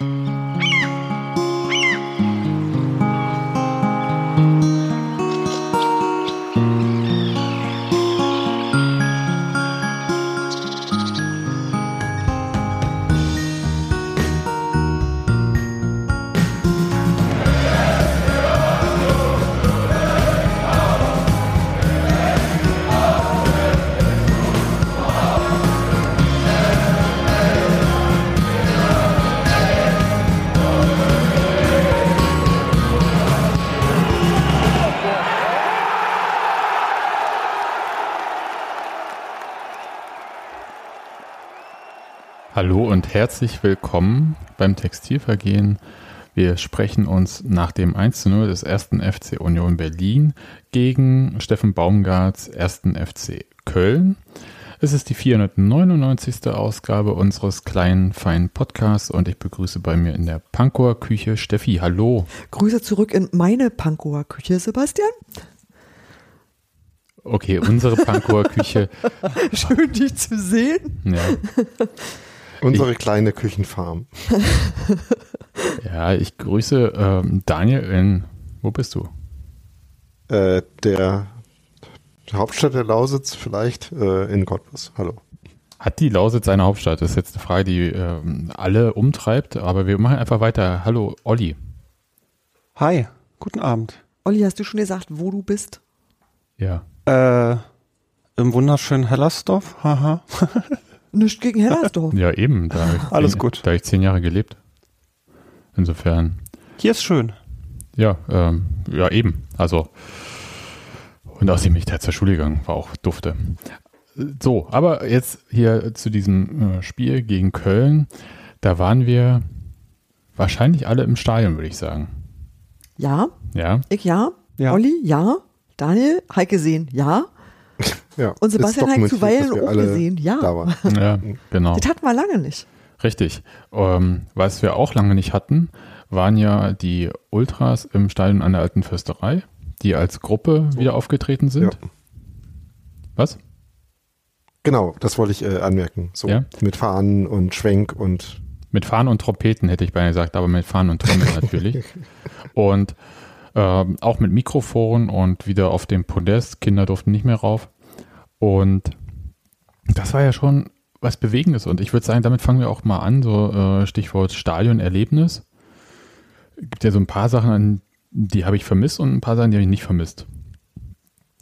Mm-hmm. Hallo und herzlich willkommen beim Textilvergehen. Wir sprechen uns nach dem 1 zu 0 des ersten FC Union Berlin gegen Steffen Baumgarts ersten FC Köln. Es ist die 499. Ausgabe unseres kleinen, feinen Podcasts und ich begrüße bei mir in der Pankower Küche Steffi. Hallo. Grüße zurück in meine Pankower Küche, Sebastian. Okay, unsere Pankower Küche. Schön, dich zu sehen. Ja. Unsere ich, kleine Küchenfarm. ja, ich grüße ähm, Daniel in, wo bist du? Äh, der Hauptstadt der Lausitz, vielleicht äh, in Cottbus. Hallo. Hat die Lausitz eine Hauptstadt? Das ist jetzt eine Frage, die äh, alle umtreibt, aber wir machen einfach weiter. Hallo, Olli. Hi, guten Abend. Olli, hast du schon gesagt, wo du bist? Ja. Äh, im wunderschönen Hellersdorf, haha. Nicht gegen Hellersdorf. ja, eben. Da Alles zehn, gut. Da habe ich zehn Jahre gelebt. Insofern. Hier ist schön. Ja, ähm, ja, eben. Also. Und außerdem bin ich da zur Schule gegangen, war auch dufte. So, aber jetzt hier zu diesem äh, Spiel gegen Köln. Da waren wir wahrscheinlich alle im Stadion, würde ich sagen. Ja. Ja. Ich ja. Ja. Olli, ja. Daniel, Heike sehen, ja. Ja, Und Sebastian hat zuweilen auch gesehen, ja. Da war. Ja, genau. Das hatten wir lange nicht. Richtig. Ähm, was wir auch lange nicht hatten, waren ja die Ultras im Stadion an der Alten Fürsterei, die als Gruppe wieder aufgetreten sind. Ja. Was? Genau, das wollte ich äh, anmerken. So Ja. mit Fahnen und Schwenk und Mit Fahnen und Trompeten hätte ich beinahe gesagt, aber mit Fahnen und Trommeln natürlich. Und ähm, auch mit Mikrofon und wieder auf dem Podest. Kinder durften nicht mehr rauf. Und das war ja schon was Bewegendes. Und ich würde sagen, damit fangen wir auch mal an. So äh, Stichwort Stadionerlebnis. Gibt ja so ein paar Sachen die habe ich vermisst und ein paar Sachen, die habe ich nicht vermisst.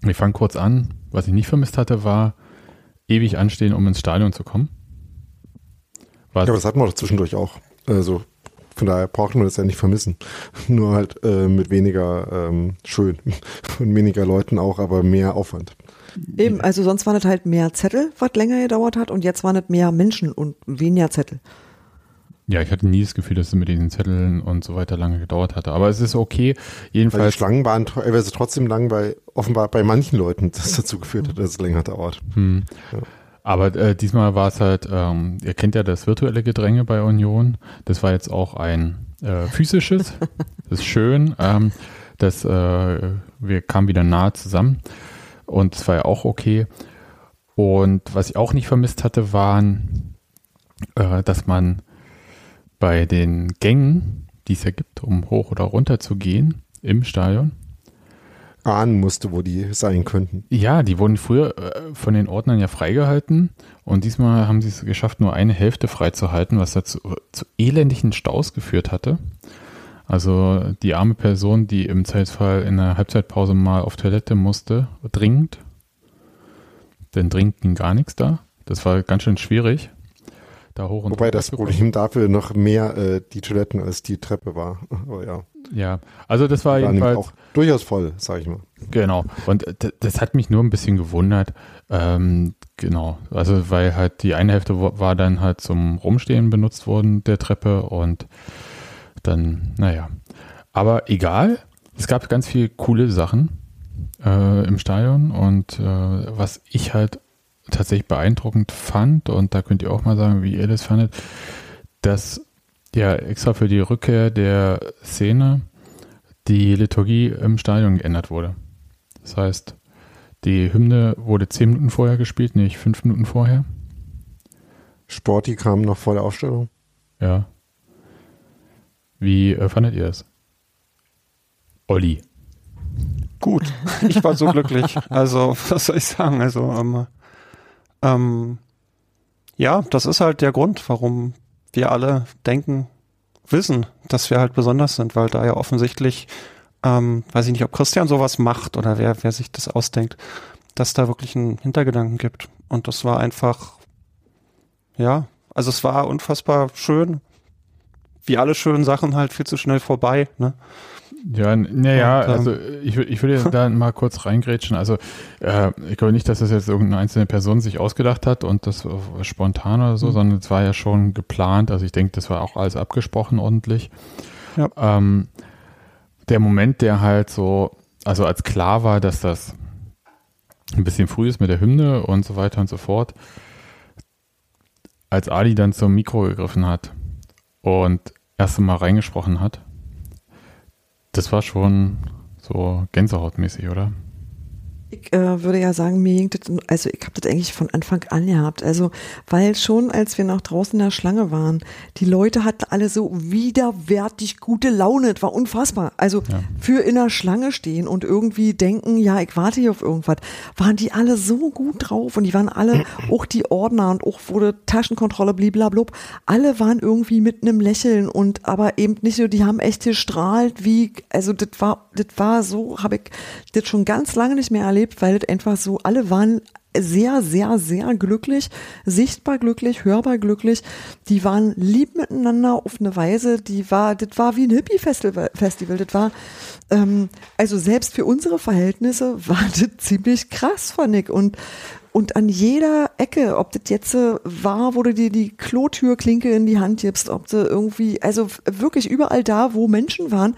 Ich fange kurz an. Was ich nicht vermisst hatte, war ewig anstehen, um ins Stadion zu kommen. Was, ja, aber das hatten wir doch zwischendurch auch. Also von daher braucht man das ja nicht vermissen. Nur halt äh, mit weniger ähm, schön und weniger Leuten auch, aber mehr Aufwand. Eben, also sonst waren es halt mehr Zettel, was länger gedauert hat und jetzt waren es mehr Menschen und weniger Zettel. Ja, ich hatte nie das Gefühl, dass es mit diesen Zetteln und so weiter lange gedauert hatte. Aber es ist okay. Weil die Jedenfalls. Schlangen waren teilweise trotzdem lang, weil offenbar bei manchen Leuten das dazu geführt hat, dass es länger dauert. Hm. Ja. Aber äh, diesmal war es halt, ähm, ihr kennt ja das virtuelle Gedränge bei Union. Das war jetzt auch ein äh, physisches. das ist schön. Ähm, das, äh, wir kamen wieder nahe zusammen. Und es war ja auch okay. Und was ich auch nicht vermisst hatte, waren, äh, dass man bei den Gängen, die es ja gibt, um hoch oder runter zu gehen im Stadion, Ahnen musste, wo die sein könnten. Ja, die wurden früher äh, von den Ordnern ja freigehalten und diesmal haben sie es geschafft, nur eine Hälfte freizuhalten, was dazu zu elendigen Staus geführt hatte. Also die arme Person, die im Zweifelsfall in der Halbzeitpause mal auf Toilette musste, dringend, denn dringend ging gar nichts da. Das war ganz schön schwierig. Da hoch und Wobei das. Problem dafür noch mehr äh, die Toiletten als die Treppe war. Aber ja, Ja, also das war war jedenfalls auch durchaus voll, sag ich mal. Genau. Und das hat mich nur ein bisschen gewundert. Ähm, genau. Also, weil halt die eine Hälfte wa- war dann halt zum Rumstehen benutzt worden, der Treppe. Und dann, naja. Aber egal. Es gab ganz viele coole Sachen äh, im Stadion. Und äh, was ich halt tatsächlich beeindruckend fand, und da könnt ihr auch mal sagen, wie ihr das fandet, dass ja extra für die Rückkehr der Szene die Liturgie im Stadion geändert wurde. Das heißt, die Hymne wurde zehn Minuten vorher gespielt, nicht fünf Minuten vorher. Sporty kam noch vor der Aufstellung. Ja. Wie äh, fandet ihr das? Olli. Gut, ich war so glücklich. Also, was soll ich sagen? Also, ähm, ähm, ja, das ist halt der Grund, warum wir alle denken, wissen, dass wir halt besonders sind, weil da ja offensichtlich, ähm, weiß ich nicht, ob Christian sowas macht oder wer, wer sich das ausdenkt, dass da wirklich einen Hintergedanken gibt. Und das war einfach, ja, also es war unfassbar schön. Wie alle schönen Sachen halt viel zu schnell vorbei, ne? Ja, naja, ähm, also ich, ich würde da mal kurz reingrätschen. Also äh, ich glaube nicht, dass das jetzt irgendeine einzelne Person sich ausgedacht hat und das spontan oder so, Mhm. sondern es war ja schon geplant. Also ich denke, das war auch alles abgesprochen ordentlich. Ja. Ähm, der Moment, der halt so, also als klar war, dass das ein bisschen früh ist mit der Hymne und so weiter und so fort, als Ali dann zum Mikro gegriffen hat und erst einmal reingesprochen hat, das war schon so gänsehautmäßig, oder? Ich äh, würde ja sagen, mir hing das, also ich habe das eigentlich von Anfang an gehabt. Also, weil schon, als wir noch draußen in der Schlange waren, die Leute hatten alle so widerwärtig gute Laune. Das war unfassbar. Also Ja. für in der Schlange stehen und irgendwie denken, ja, ich warte hier auf irgendwas, waren die alle so gut drauf und die waren alle, auch die Ordner und auch wurde Taschenkontrolle, bliblablub, alle waren irgendwie mit einem Lächeln und aber eben nicht so, die haben echt gestrahlt, wie, also das war, das war so, habe ich das schon ganz lange nicht mehr erlebt, weil das einfach so, alle waren sehr, sehr, sehr glücklich, sichtbar glücklich, hörbar glücklich. Die waren lieb miteinander auf eine Weise, die war, das war wie ein Hippie-Festival. Festival. Das war, ähm, also selbst für unsere Verhältnisse war das ziemlich krass, fand ich. Und, und an jeder Ecke, ob das jetzt äh, war, wo du dir die Klotürklinke in die Hand gibst, ob du irgendwie, also wirklich überall da, wo Menschen waren,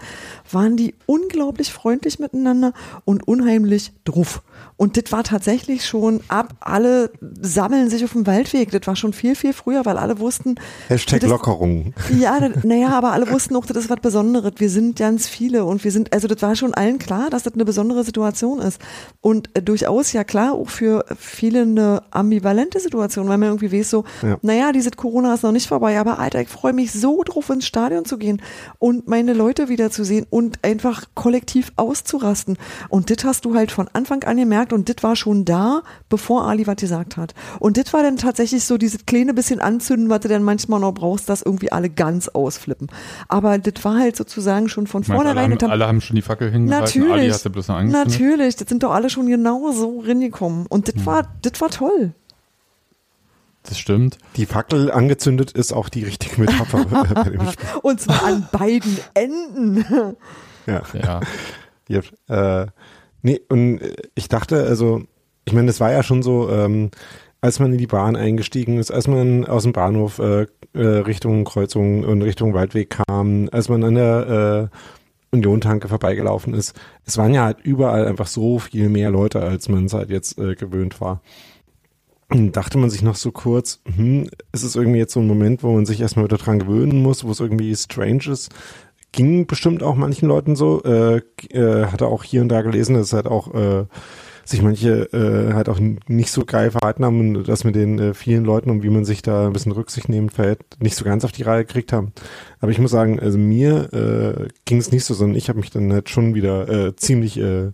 waren die unglaublich freundlich miteinander und unheimlich druff. Und das war tatsächlich schon ab, alle sammeln sich auf dem Waldweg. Das war schon viel, viel früher, weil alle wussten. Hashtag das Lockerung. Ja, das- naja, aber alle wussten auch, das ist was Besonderes. Wir sind ganz viele und wir sind, also das war schon allen klar, dass das eine besondere Situation ist. Und äh, durchaus ja klar, auch für viele eine ambivalente Situation, weil man irgendwie weiß so, Ja. naja, dieses Corona ist noch nicht vorbei, aber Alter, ich freue mich so drauf, ins Stadion zu gehen und meine Leute wiederzusehen und einfach kollektiv auszurasten. Und das hast du halt von Anfang an gemerkt und das war schon da, bevor Ali was gesagt hat. Und das war dann tatsächlich so dieses kleine bisschen anzünden, was du dann manchmal noch brauchst, dass irgendwie alle ganz ausflippen. Aber das war halt sozusagen schon von meine, alle, vornherein. haben, alle haben schon die Fackel hingehalten, Ali Natürlich. hast du bloß noch angezündet. Natürlich, das sind doch alle schon genau so reingekommen. Und Hm. das war, das war toll. Das stimmt. Die Fackel angezündet ist auch die richtige Metapher bei dem Spiel. Und zwar an beiden Enden. Ja. Ja. Ja, äh, nee, und ich dachte, also, ich meine, es war ja schon so, ähm, als man in die Bahn eingestiegen ist, als man aus dem Bahnhof äh, äh, Richtung Kreuzung und Richtung Waldweg kam, als man an der äh, Union-Tanke vorbeigelaufen ist, es waren ja halt überall einfach so viel mehr Leute, als man es halt jetzt äh, gewöhnt war. Dachte man sich noch so kurz, hm, ist es irgendwie jetzt so ein Moment, wo man sich erstmal wieder dran gewöhnen muss, wo es irgendwie strange ist, ging bestimmt auch manchen Leuten so. Äh, äh, hatte auch hier und da gelesen, dass halt auch äh, sich manche äh, halt auch nicht so geil verhalten haben und das mit den äh, vielen Leuten und wie man sich da ein bisschen Rücksicht nehmen verhält, nicht so ganz auf die Reihe gekriegt haben. Aber ich muss sagen, also mir äh, ging es nicht so, sondern ich habe mich dann halt schon wieder äh, ziemlich äh,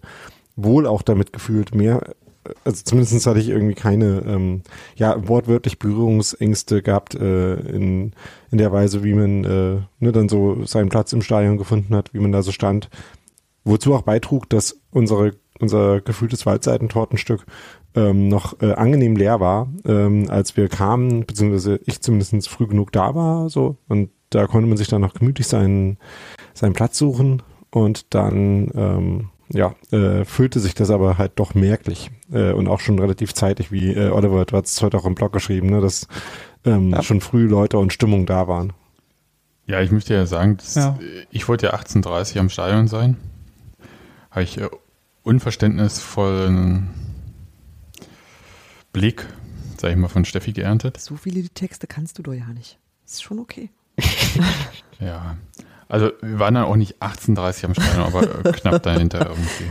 wohl auch damit gefühlt. Mehr, also zumindest hatte ich irgendwie keine, ähm, ja, wortwörtlich Berührungsängste gehabt äh, in, in der Weise, wie man äh, ne, dann so seinen Platz im Stadion gefunden hat, wie man da so stand. Wozu auch beitrug, dass unsere, unser gefühltes Waldseitentortenstück ähm, noch äh, angenehm leer war, ähm, als wir kamen, beziehungsweise ich zumindest früh genug da war, so. Und da konnte man sich dann noch gemütlich seinen, seinen Platz suchen und dann, ähm, ja, äh, füllte sich das aber halt doch merklich äh, und auch schon relativ zeitig, wie äh, Oliver hat es heute auch im Blog geschrieben, ne, dass ähm, Ja. schon früh Leute und Stimmung da waren. Ja, ich möchte ja sagen, dass, Ja. ich wollte ja 18.30 am Stadion sein. Habe ich äh, unverständnisvollen Blick, sag ich mal, von Steffi geerntet. So viele Texte kannst du doch ja nicht. Ist schon okay. Ja. Also wir waren dann auch nicht 18.30 am Stadion, aber äh, knapp dahinter irgendwie.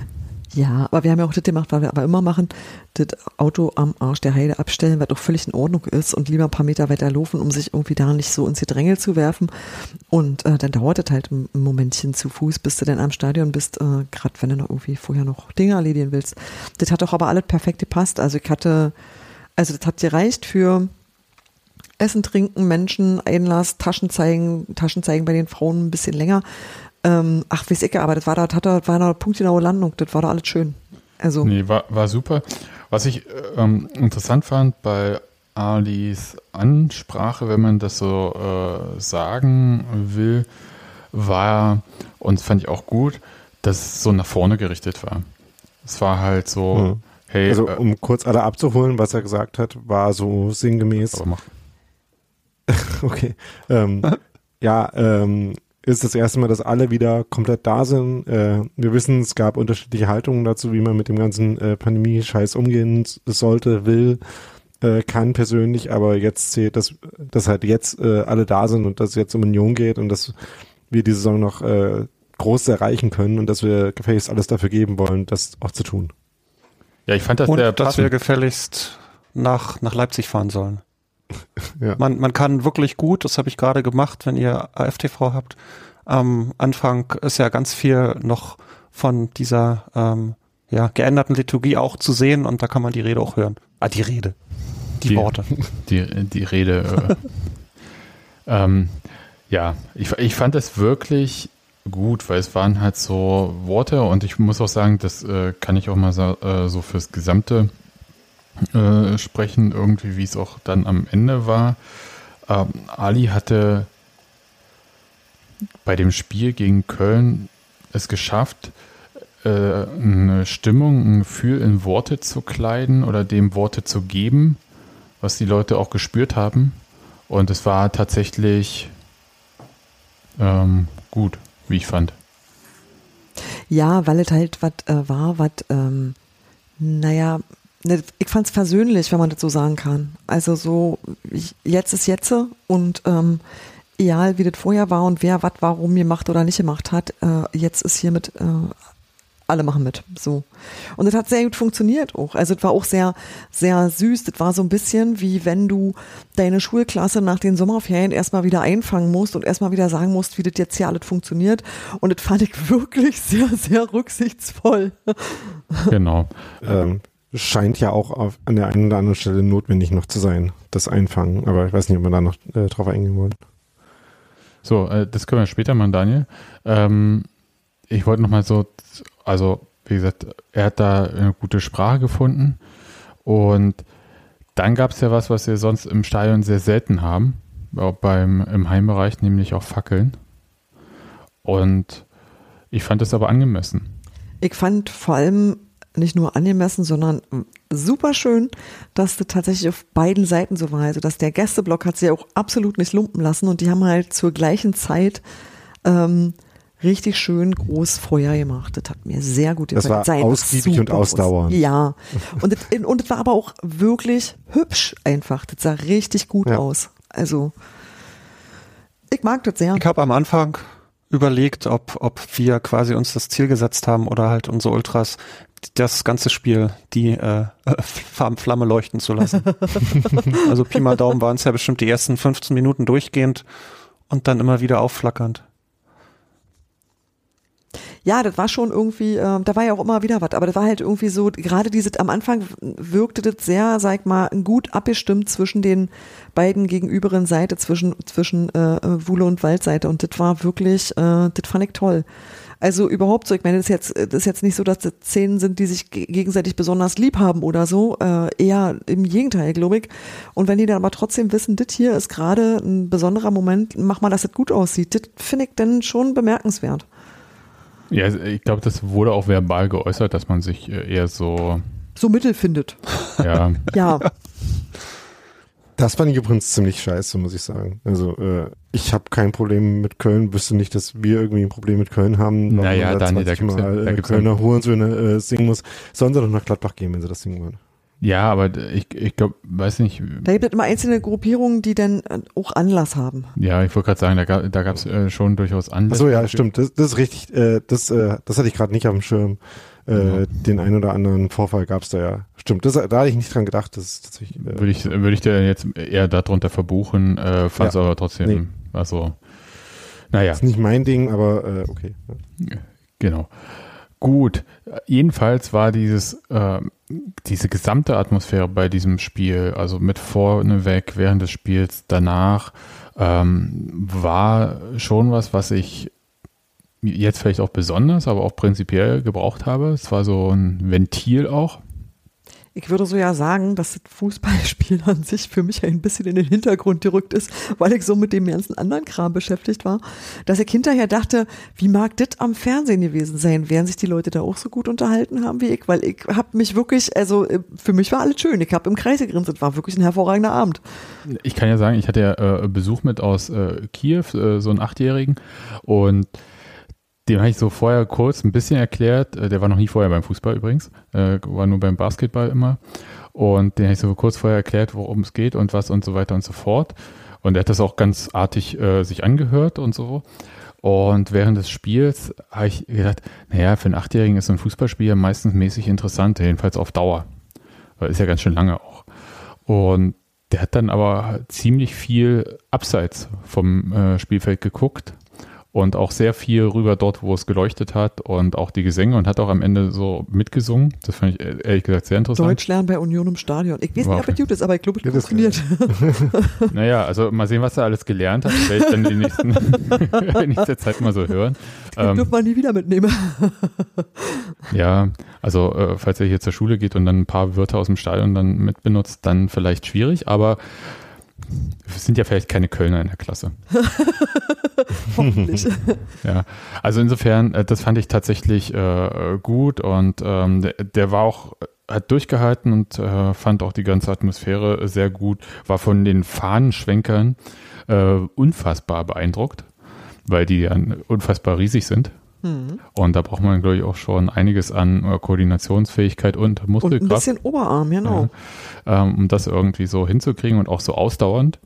Ja, aber wir haben ja auch das gemacht, weil wir aber immer machen, das Auto am Arsch der Heide abstellen, was doch völlig in Ordnung ist und lieber ein paar Meter weiter laufen, um sich irgendwie da nicht so ins Gedrängel zu werfen. Und äh, dann dauert das halt ein Momentchen zu Fuß, bis du dann am Stadion bist, äh, gerade wenn du noch irgendwie vorher noch Dinge erledigen willst. Das hat doch aber alles perfekt gepasst. Also ich hatte, also das hat gereicht für Essen, Trinken, Menschen, Einlass, Taschen zeigen, Taschen zeigen bei den Frauen ein bisschen länger. Ähm, ach, weiß ich, aber das war da, hat da, war da punktgenaue Landung, das war da alles schön. Also. Nee, war, war super. Was ich ähm, interessant fand bei Alis Ansprache, wenn man das so äh, sagen will, war, und das fand ich auch gut, dass es so nach vorne gerichtet war. Es war halt so, Mhm. hey, Also äh, um kurz alle abzuholen, was er gesagt hat, war so sinngemäß. Okay. Ähm, ja, ähm, ist das erste Mal, dass alle wieder komplett da sind. Äh, wir wissen, es gab unterschiedliche Haltungen dazu, wie man mit dem ganzen äh, Pandemie-Scheiß umgehen sollte, will, äh, kann persönlich, aber jetzt zählt, dass, dass halt jetzt äh, alle da sind und dass es jetzt um Union geht und dass wir die Saison noch äh, groß erreichen können und dass wir gefälligst alles dafür geben wollen, das auch zu tun. Ja, ich fand das Und sehr dass wir passend. gefälligst nach, nach Leipzig fahren sollen. Ja. Man, man kann wirklich gut, das habe ich gerade gemacht, wenn ihr AFTV habt. Am Anfang ist ja ganz viel noch von dieser ähm, ja, geänderten Liturgie auch zu sehen und da kann man die Rede auch hören. Ah, die Rede. Die, Die- Worte. die, die Rede. Äh, ähm, ja, ich, ich fand es wirklich gut, weil es waren halt so Worte und ich muss auch sagen, das äh, kann ich auch mal so, äh, so fürs Gesamte äh, sprechen, irgendwie, wie es auch dann am Ende war. Ähm, Ali hatte bei dem Spiel gegen Köln es geschafft, äh, eine Stimmung, ein Gefühl in Worte zu kleiden oder dem Worte zu geben, was die Leute auch gespürt haben. Und es war tatsächlich ähm, gut, wie ich fand. Ja, weil es halt was äh, war, was, ähm, naja, ich fand es versöhnlich, wenn man das so sagen kann. Also so, ich, jetzt ist jetzt und ähm, egal wie das vorher war und wer was warum gemacht oder nicht gemacht hat, äh, jetzt ist hiermit äh, alle machen mit. So. Und das hat sehr gut funktioniert auch. Also es war auch sehr, sehr süß. Das war so ein bisschen wie wenn du deine Schulklasse nach den Sommerferien erstmal wieder einfangen musst und erstmal wieder sagen musst, wie das jetzt hier alles funktioniert. Und das fand ich wirklich sehr, sehr rücksichtsvoll. Genau. Ähm, scheint ja auch auf, an der einen oder anderen Stelle notwendig noch zu sein, das Einfangen. Aber ich weiß nicht, ob wir da noch äh, drauf eingehen wollen. So, äh, das können wir später machen, Daniel. Ähm, ich wollte nochmal so, also wie gesagt, er hat da eine gute Sprache gefunden und dann gab es ja was, was wir sonst im Stadion sehr selten haben, auch beim, im Heimbereich, nämlich auch Fackeln. Und ich fand das aber angemessen. Ich fand vor allem nicht nur angemessen, sondern super schön, dass das tatsächlich auf beiden Seiten so war. Also, dass der Gästeblock hat sich auch absolut nicht lumpen lassen und die haben halt zur gleichen Zeit ähm, richtig schön groß Feuer gemacht. Das hat mir sehr gut Das gefallen. war Sah einfach ausgiebig und ausdauernd. Ja. Und das, und das war aber auch wirklich hübsch einfach. Das sah richtig gut Ja. aus. Also, ich mag das sehr. Ich habe am Anfang überlegt, ob, ob wir quasi uns das Ziel gesetzt haben oder halt unsere Ultras das ganze Spiel die äh, Flamme leuchten zu lassen. also Pi mal Daumen waren es ja bestimmt die ersten 15 Minuten durchgehend und dann immer wieder aufflackernd. Ja, das war schon irgendwie, äh, da war ja auch immer wieder was, aber das war halt irgendwie so, gerade diese, am Anfang wirkte das sehr, sag ich mal, gut abgestimmt zwischen den beiden gegenüberen Seite, zwischen, zwischen äh, Wuhle und Waldseite und das war wirklich, äh, das fand ich toll. Also überhaupt so, ich meine, das ist jetzt, das ist jetzt nicht so, dass das Szenen sind, die sich ge- gegenseitig besonders lieb haben oder so, äh, eher im Gegenteil, glaube ich. Und wenn die dann aber trotzdem wissen, das hier ist gerade ein besonderer Moment, mach mal, dass das gut aussieht, das finde ich dann schon bemerkenswert. Ja, ich glaube, das wurde auch verbal geäußert, dass man sich äh, eher so, So Mittel findet. ja, Ja, Das fand ich übrigens ziemlich scheiße, muss ich sagen. Also äh, ich habe kein Problem mit Köln, wüsste nicht, dass wir irgendwie ein Problem mit Köln haben. Naja, man Daniel, da 20 gibt's ja- Mal, da ja- Kölner Hurensöhne äh, singen muss. Sollen sie doch nach Gladbach gehen, wenn sie das singen wollen. Ja, aber ich, ich glaube, weiß nicht, da gibt es immer einzelne Gruppierungen, die dann äh, auch Anlass haben. ja, ich wollte gerade sagen, da, ga- da gab es äh, schon durchaus Anlässe. Achso, ja, stimmt. Das, das ist richtig. Äh, das, äh, das hatte ich gerade nicht auf dem Schirm. äh, Ja. den ein oder anderen Vorfall gab es da ja. Stimmt, das, da hatte ich nicht dran gedacht. Das ist tatsächlich. Äh, Würde ich, würde ich dir jetzt eher darunter verbuchen, äh, fand es Ja. aber trotzdem, Nee. also, naja, ist nicht mein Ding, aber äh, okay. genau. Gut, jedenfalls war dieses, äh, diese gesamte Atmosphäre bei diesem Spiel, also mit vorneweg, während des Spiels, danach, ähm, war schon was, was ich jetzt vielleicht auch besonders, aber auch prinzipiell gebraucht habe. Es war so ein Ventil auch. Ich würde so ja sagen, dass das Fußballspiel an sich für mich ein bisschen in den Hintergrund gerückt ist, weil ich so mit dem ganzen anderen Kram beschäftigt war, dass ich hinterher dachte, wie mag das am Fernsehen gewesen sein? Werden sich die Leute da auch so gut unterhalten haben wie ich? Weil ich habe mich wirklich, also äh, für mich war alles schön. Ich habe im Kreis gegrinst. Es war wirklich ein hervorragender Abend. Ich kann ja sagen, ich hatte ja äh, Besuch mit aus äh, Kiew, äh, so einen Achtjährigen und dem habe ich so vorher kurz ein bisschen erklärt, äh, der war noch nie vorher beim Fußball übrigens, äh, war nur beim Basketball immer. Und den habe ich so kurz vorher erklärt, worum es geht und was und so weiter und so fort. Und er hat das auch ganz artig äh, sich angehört und so. Und während des Spiels habe ich gedacht, naja, für einen Achtjährigen ist so ein Fußballspiel ja meistens mäßig interessant, jedenfalls auf Dauer, weil ist ja ganz schön lange auch. Und der hat dann aber ziemlich viel abseits vom äh, Spielfeld geguckt und auch sehr viel rüber dort, wo es geleuchtet hat und auch die Gesänge und hat auch am Ende so mitgesungen. Das fand ich äh, ehrlich gesagt sehr interessant. Deutsch lernen bei Union im Stadion. Ich weiß War nicht, ob es gut ist, aber ich glaube, es funktioniert. Naja, also mal sehen, was er alles gelernt hat. Werde ich dann die nächsten, in nächster Zeit mal so hören. Das Ähm, dürfen wir nie wieder mitnehmen. ja, also äh, falls er hier zur Schule geht und dann ein paar Wörter aus dem Stadion dann mitbenutzt, dann vielleicht schwierig, aber es sind ja vielleicht keine Kölner in der Klasse. Hoffentlich. Ja, also insofern, äh, das fand ich tatsächlich äh, gut und ähm, der, der war auch, hat durchgehalten und äh, fand auch die ganze Atmosphäre sehr gut, war von den Fahnenschwenkern äh, unfassbar beeindruckt, weil die ja unfassbar riesig sind. Hm. Und da braucht man, glaube ich, auch schon einiges an äh, Koordinationsfähigkeit und Und ein Muskelkraft, bisschen Oberarm, genau. ähm, um das irgendwie so hinzukriegen und auch so ausdauernd.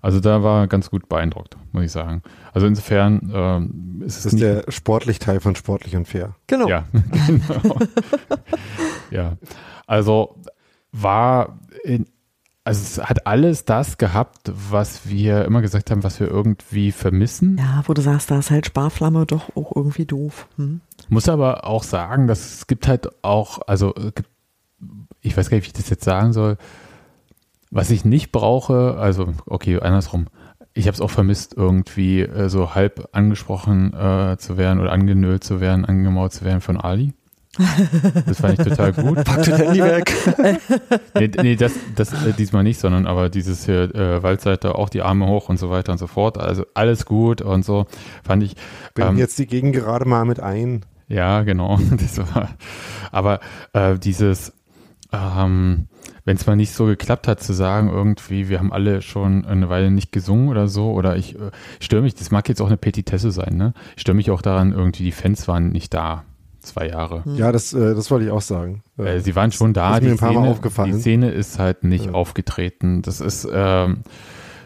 Also da war er ganz gut beeindruckt, muss ich sagen. Also insofern ähm, ist es Das ist nicht der sportlich Teil von sportlich und fair. Genau. Ja, genau. ja, also war, in, also es hat alles das gehabt, was wir immer gesagt haben, was wir irgendwie vermissen. Ja, wo du sagst, da ist halt Sparflamme doch auch irgendwie doof. Hm? Muss aber auch sagen, dass es gibt halt auch, also gibt, ich weiß gar nicht, wie ich das jetzt sagen soll, was ich nicht brauche, also okay, andersrum. Ich habe es auch vermisst, irgendwie äh, so halb angesprochen äh, zu werden oder angenölt zu werden, angemaut zu werden von Ali. Das fand ich total gut. Pack das Handy weg. Nee, nee das, das äh, diesmal nicht, sondern aber dieses hier, äh, Waldseite, auch die Arme hoch und so weiter und so fort. Also alles gut und so fand ich. Bring Ähm, jetzt die Gegend gerade mal mit ein. Ja, genau. Das war, aber äh, dieses, ähm, wenn es mal nicht so geklappt hat, zu sagen, irgendwie, wir haben alle schon eine Weile nicht gesungen oder so, oder ich äh, störe mich, das mag jetzt auch eine Petitesse sein, ne? Ich störe mich auch daran, irgendwie, die Fans waren nicht da. Zwei Jahre. Ja, das, äh, das wollte ich auch sagen. Äh, sie waren schon da. ist mir die ein paar Mal Szene- aufgefallen. Die Szene ist halt nicht Ja. aufgetreten. Das ist, ähm,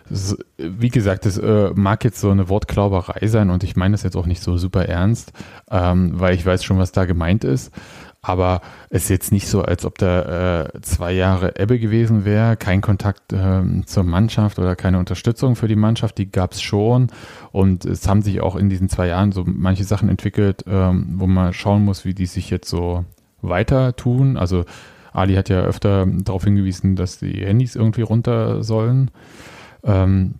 das ist, wie gesagt, das äh, mag jetzt so eine Wortklauberei sein und ich meine das jetzt auch nicht so super ernst, ähm, weil ich weiß schon, was da gemeint ist. Aber es ist jetzt nicht so, als ob da äh, zwei Jahre Ebbe gewesen wäre, kein Kontakt ähm, zur Mannschaft oder keine Unterstützung für die Mannschaft, die gab es schon. Und es haben sich auch in diesen zwei Jahren so manche Sachen entwickelt, ähm, wo man schauen muss, wie die sich jetzt so weiter tun. Also Ali hat ja öfter darauf hingewiesen, dass die Handys irgendwie runter sollen. Ähm,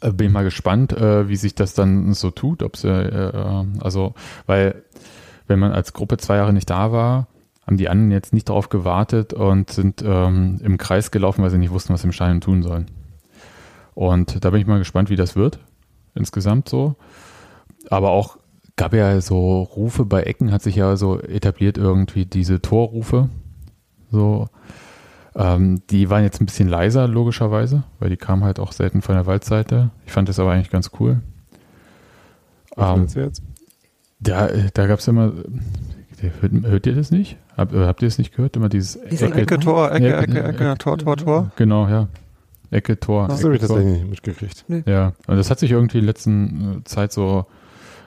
äh, bin mal gespannt, äh, wie sich das dann so tut, ob sie, äh, äh, also, weil wenn man als Gruppe zwei Jahre nicht da war, haben die anderen jetzt nicht darauf gewartet und sind ähm, im Kreis gelaufen, weil sie nicht wussten, was sie im Stadion tun sollen. Und da bin ich mal gespannt, wie das wird, insgesamt so. Aber auch gab ja so Rufe bei Ecken, hat sich ja so etabliert irgendwie diese Torrufe. So, ähm, die waren jetzt ein bisschen leiser, logischerweise, weil die kamen halt auch selten von der Waldseite. Ich fand das aber eigentlich ganz cool. Was Ähm, jetzt? Da da gab es immer, hört, hört ihr das nicht? Hab, äh, habt ihr das nicht gehört? Immer dieses Diese Ecke, Ecke, Tor, Ecke, Ja, Ecke, ja, Ecke, Tor, Tor, Tor. Genau, ja. Ecke, Tor. Das habe Ecke, ich tatsächlich nicht mitgekriegt. Ja, und das hat sich irgendwie in der letzten äh, Zeit so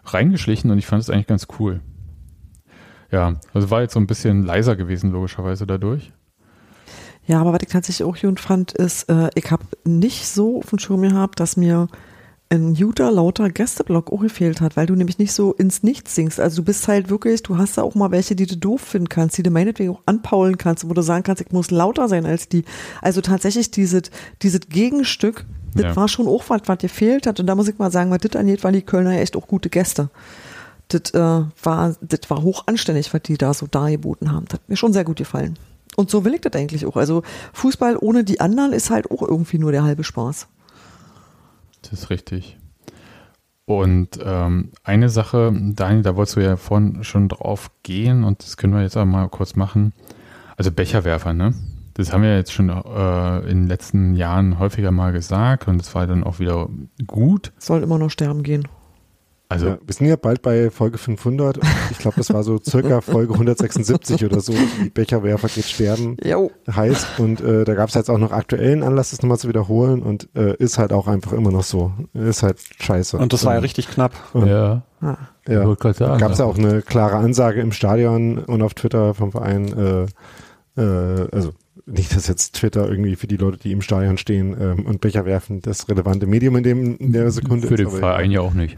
reingeschlichen und ich fand es eigentlich ganz cool. Ja, also war jetzt so ein bisschen leiser gewesen, logischerweise dadurch. Ja, aber was ich tatsächlich auch gut fand, ist, äh, ich habe nicht so auf dem Schirm gehabt, dass mir ein guter, lauter Gästeblock auch gefehlt hat, weil du nämlich nicht so ins Nichts singst. Also du bist halt wirklich, du hast da auch mal welche, die du doof finden kannst, die du meinetwegen auch anpaulen kannst, wo du sagen kannst, ich muss lauter sein als die. Also tatsächlich dieses, dieses Gegenstück, das Ja. war schon auch was, was dir fehlt hat. Und da muss ich mal sagen, was das angeht, waren die Kölner ja echt auch gute Gäste. Das, äh, war, das war hoch anständig, was die da so dargeboten haben. Das hat mir schon sehr gut gefallen. Und so will ich das eigentlich auch. Also Fußball ohne die anderen ist halt auch irgendwie nur der halbe Spaß. Das ist richtig. Und ähm, eine Sache, Daniel, da wolltest du ja vorhin schon drauf gehen und das können wir jetzt auch mal kurz machen. Also Becherwerfer, ne? Das haben wir jetzt schon äh, in den letzten Jahren häufiger mal gesagt und das war dann auch wieder gut. Soll immer noch sterben gehen. Also ja, wir sind ja bald bei Folge 500. Ich glaube, das war so circa Folge 176 oder so. Die Becherwerfer geht sterben Jo. heißt. Und äh, da gab es jetzt auch noch aktuellen Anlass, das nochmal zu wiederholen. Und äh, ist halt auch einfach immer noch so. Ist halt scheiße. Und das war ja richtig knapp. Und, ja, ja. sagen. Gab es ja auch eine klare Ansage im Stadion und auf Twitter vom Verein. Äh, äh, also nicht, dass jetzt Twitter irgendwie für die Leute, die im Stadion stehen ähm, und Becher werfen, das relevante Medium in, dem, in der Sekunde Für ist. den Verein ja auch nicht.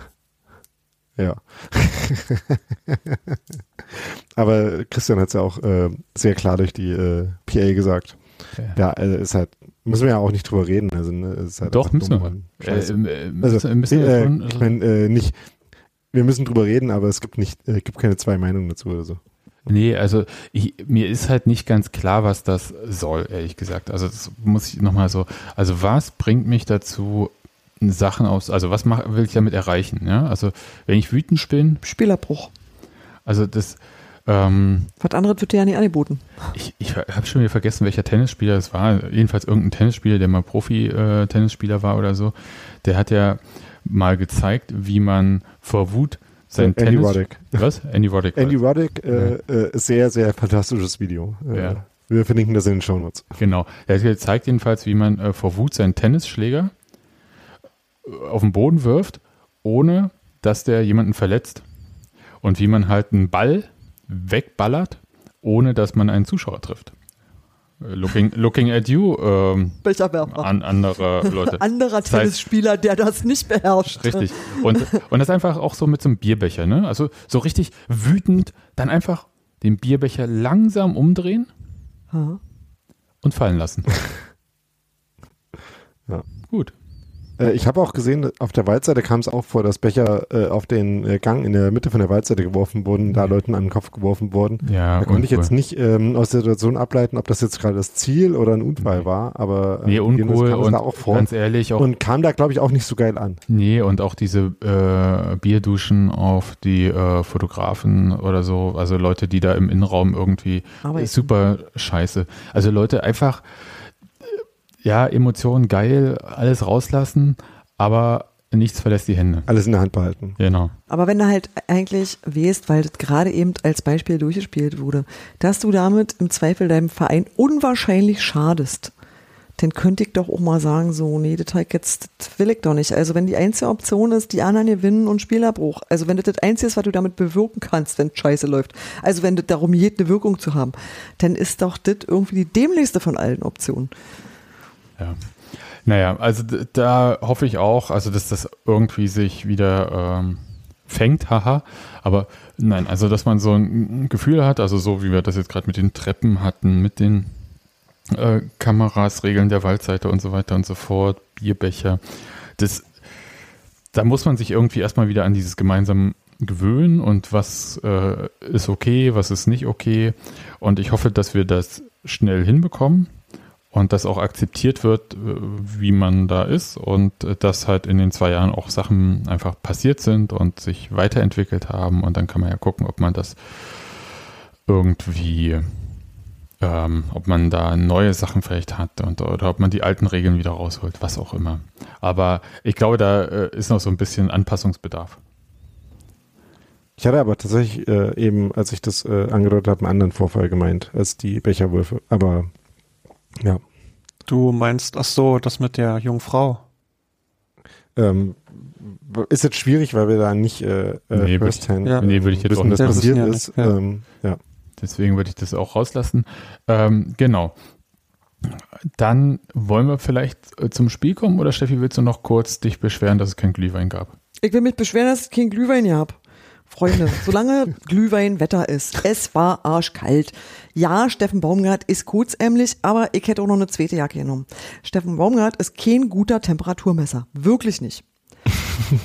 Ja. Aber Christian hat es ja auch äh, sehr klar durch die äh, PA gesagt. Ja, also ist halt, müssen wir ja auch nicht drüber reden. Also, ne, ist halt Doch, müssen dumm wir. Äh, scheiße. äh, also, müssen, wir äh, schon, ich meine, äh, nicht, wir müssen drüber reden, aber es gibt nicht, äh, gibt keine zwei Meinungen dazu oder so. Nee, also ich, mir ist halt nicht ganz klar, was das soll, ehrlich gesagt. Also das muss ich nochmal so, also was bringt mich dazu, Sachen aus, also was mach, will ich damit erreichen? Ja? Also wenn ich wütend bin, Spielerbruch. also das, ähm, Was anderes wird dir ja nicht angeboten. ich, ich habe schon wieder vergessen, welcher Tennisspieler es war. Jedenfalls irgendein Tennisspieler, der mal Profi-Tennisspieler war oder so. Der hat ja mal gezeigt, wie man vor Wut sein Äh, Andy Tennis... Roddick. Was? Andy Roddick. Andy Roddick, äh, äh, sehr, sehr fantastisches Video. Äh, Ja. Wir verlinken das in den Show Notes. Genau. Er hat gezeigt jedenfalls, wie man äh, vor Wut seinen Tennisschläger äh, auf den Boden wirft, ohne dass der jemanden verletzt. Und wie man halt einen Ball wegballert, ohne dass man einen Zuschauer trifft. Äh, Looking, looking at you, ähm, an andere Leute. Anderer Das heißt- Tennisspieler, der das nicht beherrscht. Richtig. Und, und das einfach auch so mit so einem Bierbecher, ne? Also so richtig wütend, dann einfach den Bierbecher langsam umdrehen Ha. und fallen lassen. Ja. Gut. Äh, ich habe auch gesehen, auf der Waldseite kam es auch vor, dass Becher äh, auf den äh, Gang in der Mitte von der Waldseite geworfen wurden, da Leuten an den Kopf geworfen wurden. Ja, Da konnte ich jetzt nicht ähm, aus der Situation ableiten, ob das jetzt gerade das Ziel oder ein Unfall war, aber äh, Nee, uncool kam und da auch vor ganz ehrlich auch, und kam da, glaube ich, auch nicht so geil an. nee, und auch diese äh, Bierduschen auf die äh, Fotografen oder so, also Leute, die da im Innenraum irgendwie Aber ist super scheiße. Also Leute einfach, ja, Emotionen geil, alles rauslassen, aber nichts verlässt die Hände. Alles in der Hand behalten. Genau. Aber wenn du halt eigentlich weißt, weil das gerade eben als Beispiel durchgespielt wurde, dass du damit im Zweifel deinem Verein unwahrscheinlich schadest, dann könnte ich doch auch mal sagen, so, nee, das, halt jetzt, das will ich doch nicht. Also wenn die einzige Option ist, die anderen gewinnen und Spielerbruch, also wenn das das Einzige ist, was du damit bewirken kannst, wenn Scheiße läuft, also wenn das darum geht, eine Wirkung zu haben, dann ist doch das irgendwie die dämlichste von allen Optionen. Ja. Naja, also da hoffe ich auch, also dass das irgendwie sich wieder ähm, fängt, haha. Aber nein, also dass man so ein Gefühl hat, also so wie wir das jetzt gerade mit den Treppen hatten, mit den äh, Kameras, Regeln der Waldseite und so weiter und so fort, Bierbecher, das, da muss man sich irgendwie erstmal wieder an dieses gemeinsam gewöhnen und was äh, ist okay, was ist nicht okay. Und ich hoffe, dass wir das schnell hinbekommen und dass auch akzeptiert wird, äh, wie man da ist und äh, dass halt in den zwei Jahren auch Sachen einfach passiert sind und sich weiterentwickelt haben und dann kann man ja gucken, ob man das irgendwie, ähm, ob man da neue Sachen vielleicht hat und oder ob man die alten Regeln wieder rausholt, was auch immer. Aber ich glaube, da äh, ist noch so ein bisschen Anpassungsbedarf. Ich hatte aber tatsächlich äh, eben, als ich das äh, angedeutet habe, einen anderen Vorfall gemeint als die Becherwürfe. Aber ja, Du meinst, ach so, das mit der jungen Frau. ähm, ist jetzt schwierig, weil wir da nicht äh, äh, Nee, firsthand, ja. Nee, würde ich jetzt wissen, auch das passiert ja ist. ja. Ähm, ja. Deswegen würde ich das auch rauslassen. Ähm, genau. Dann wollen wir vielleicht äh, zum Spiel kommen oder Steffi, willst du noch kurz dich beschweren, dass es kein Glühwein gab? Ich will mich beschweren, dass es kein Glühwein gab. Freunde, solange Glühwein Wetter ist. Es war arschkalt. Ja, Steffen Baumgart ist kurzämlich, aber ich hätte auch noch eine zweite Jacke genommen. Steffen Baumgart ist kein guter Temperaturmesser. Wirklich nicht.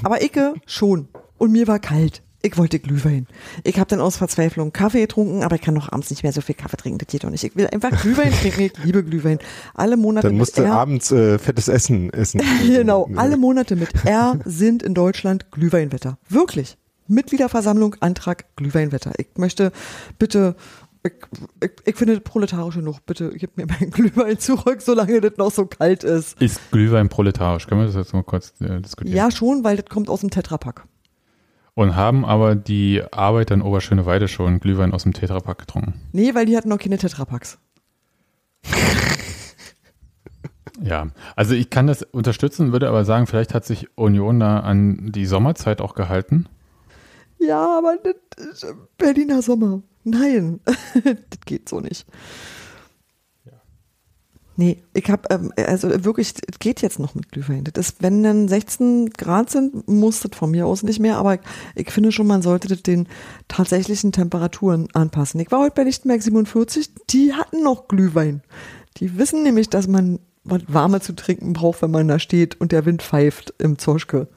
Aber Icke schon. Und mir war kalt. Ich wollte Glühwein. Ich habe dann aus Verzweiflung Kaffee getrunken, aber ich kann doch abends nicht mehr so viel Kaffee trinken. Das geht doch nicht. Ich will einfach Glühwein trinken. Ich liebe Glühwein. Alle Monate Dann musst mit du R. abends äh, fettes Essen essen. Genau, alle Monate mit R sind in Deutschland Glühweinwetter. Wirklich. Mitgliederversammlung, Antrag, Glühweinwetter. Ich möchte bitte, ich, ich, ich finde das proletarisch genug. Bitte gib mir meinen Glühwein zurück, solange das noch so kalt ist. Ist Glühwein proletarisch? Können wir das jetzt mal kurz äh, diskutieren? Ja, schon, weil das kommt aus dem Tetrapack. Und haben aber die Arbeiter in Oberschöneweide schon Glühwein aus dem Tetrapack getrunken? Nee, weil die hatten noch keine Tetrapacks. Ja, also ich kann das unterstützen, würde aber sagen, vielleicht hat sich Union da an die Sommerzeit auch gehalten. Ja, aber das ist Berliner Sommer. Nein, das geht so nicht. Nee, ich habe, ähm, also wirklich, es geht jetzt noch mit Glühwein. Das ist, wenn dann 16 Grad sind, muss das von mir aus nicht mehr, aber ich, ich finde schon, man sollte das den tatsächlichen Temperaturen anpassen. Ich war heute bei Lichtenberg 47, die hatten noch Glühwein. Die wissen nämlich, dass man was Warme zu trinken braucht, wenn man da steht und der Wind pfeift im Zoschke.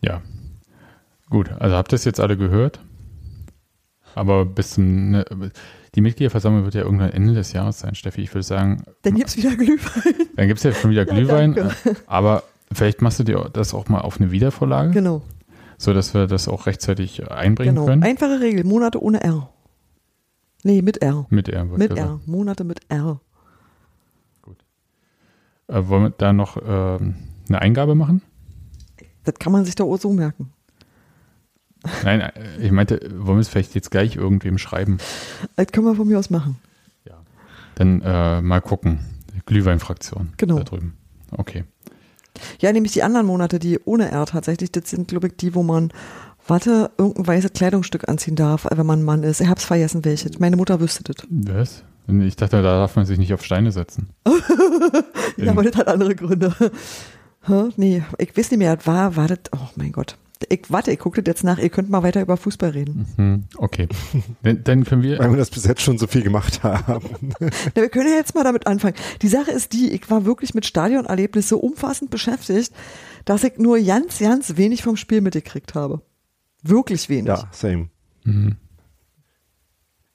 Ja. Gut, also habt ihr es jetzt alle gehört? Aber bis zum, ne, die Mitgliederversammlung wird ja irgendwann Ende des Jahres sein, Steffi. Ich würde sagen, Dann gibt's wieder Glühwein. dann gibt es ja schon wieder Ja, Glühwein. danke. aber vielleicht machst du dir das auch mal auf eine Wiedervorlage, Genau, so dass wir das auch rechtzeitig einbringen genau. können. Einfache Regel, Monate ohne R. Nee, mit R. mit R. Mit. R. Monate mit R. Äh, wollen wir da noch ähm, eine Eingabe machen? Das kann man sich da auch so merken. Nein, äh, ich meinte, wollen wir es vielleicht jetzt gleich irgendwem schreiben? Das können wir von mir aus machen. Dann äh, mal gucken. Glühweinfraktion. Genau. Da drüben. Okay. Ja, nämlich die anderen Monate, die ohne R tatsächlich, das sind, glaube ich, die, wo man, warte, irgendein weißes Kleidungsstück anziehen darf, wenn man ein Mann ist. Ich hab's vergessen, welches. Meine Mutter wüsste das. Was? Ich dachte, da darf man sich nicht auf Steine setzen. Ja, aber das hat andere Gründe. Hä? Nee, ich weiß nicht mehr, war, war das, oh mein Gott. Ich, warte, ich gucke das jetzt nach, ihr könnt mal weiter über Fußball reden. Hm, okay. dann, dann können wir. Weil wir das bis jetzt schon so viel gemacht haben. Na, wir können ja jetzt mal damit anfangen. Die Sache ist die, ich war wirklich mit Stadionerlebnis so umfassend beschäftigt, dass ich nur ganz, ganz wenig vom Spiel mitgekriegt habe. Wirklich wenig. ja, same. Mhm.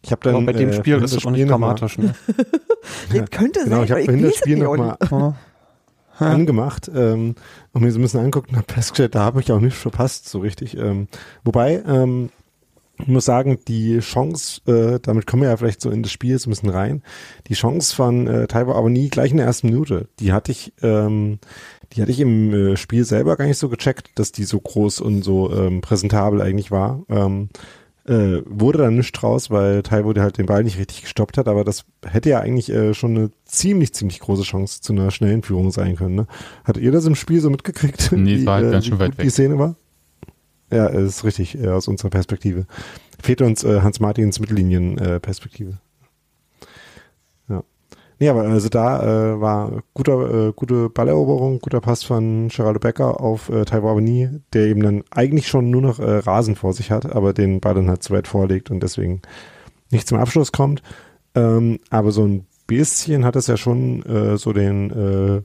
Ich habe dann Aber bei dem äh, Spiel ist das nicht mal- dramatisch. Ne? Könnte Genau, sein, ich habe vorhin das Spiel nochmal nicht. Angemacht ähm, und mir so ein bisschen angeguckt und habe festgestellt, da habe ich auch nichts verpasst, so richtig. Ähm, wobei, ähm, ich muss sagen, die Chance, äh, damit kommen wir ja vielleicht so in das Spiel so ein bisschen rein, die Chance von äh, Taiwo aber nie gleich in der ersten Minute, die hatte ich, ähm, die hatte ich im äh, Spiel selber gar nicht so gecheckt, dass die so groß und so ähm, präsentabel eigentlich war. Ähm, äh, wurde dann nicht draus, weil Taiwo halt den Ball nicht richtig gestoppt hat, aber das hätte ja eigentlich äh, schon eine ziemlich, ziemlich große Chance zu einer schnellen Führung sein können. Ne? Hattet ihr das im Spiel so mitgekriegt? Nee, es war halt äh, ganz schön weit weg. Die Szene war? Ja, es ist richtig, äh, aus unserer Perspektive. Fehlt uns äh, Hans-Martins Mittellinien-Perspektive. Nee, aber also da äh, war guter, äh, gute Balleroberung, guter Pass von Geraldo Becker auf äh, Taiwo Avani, der eben dann eigentlich schon nur noch äh, Rasen vor sich hat, aber den Ball dann halt zu weit vorlegt und deswegen nicht zum Abschluss kommt. Ähm, aber so ein bisschen hat es ja schon äh, so den äh,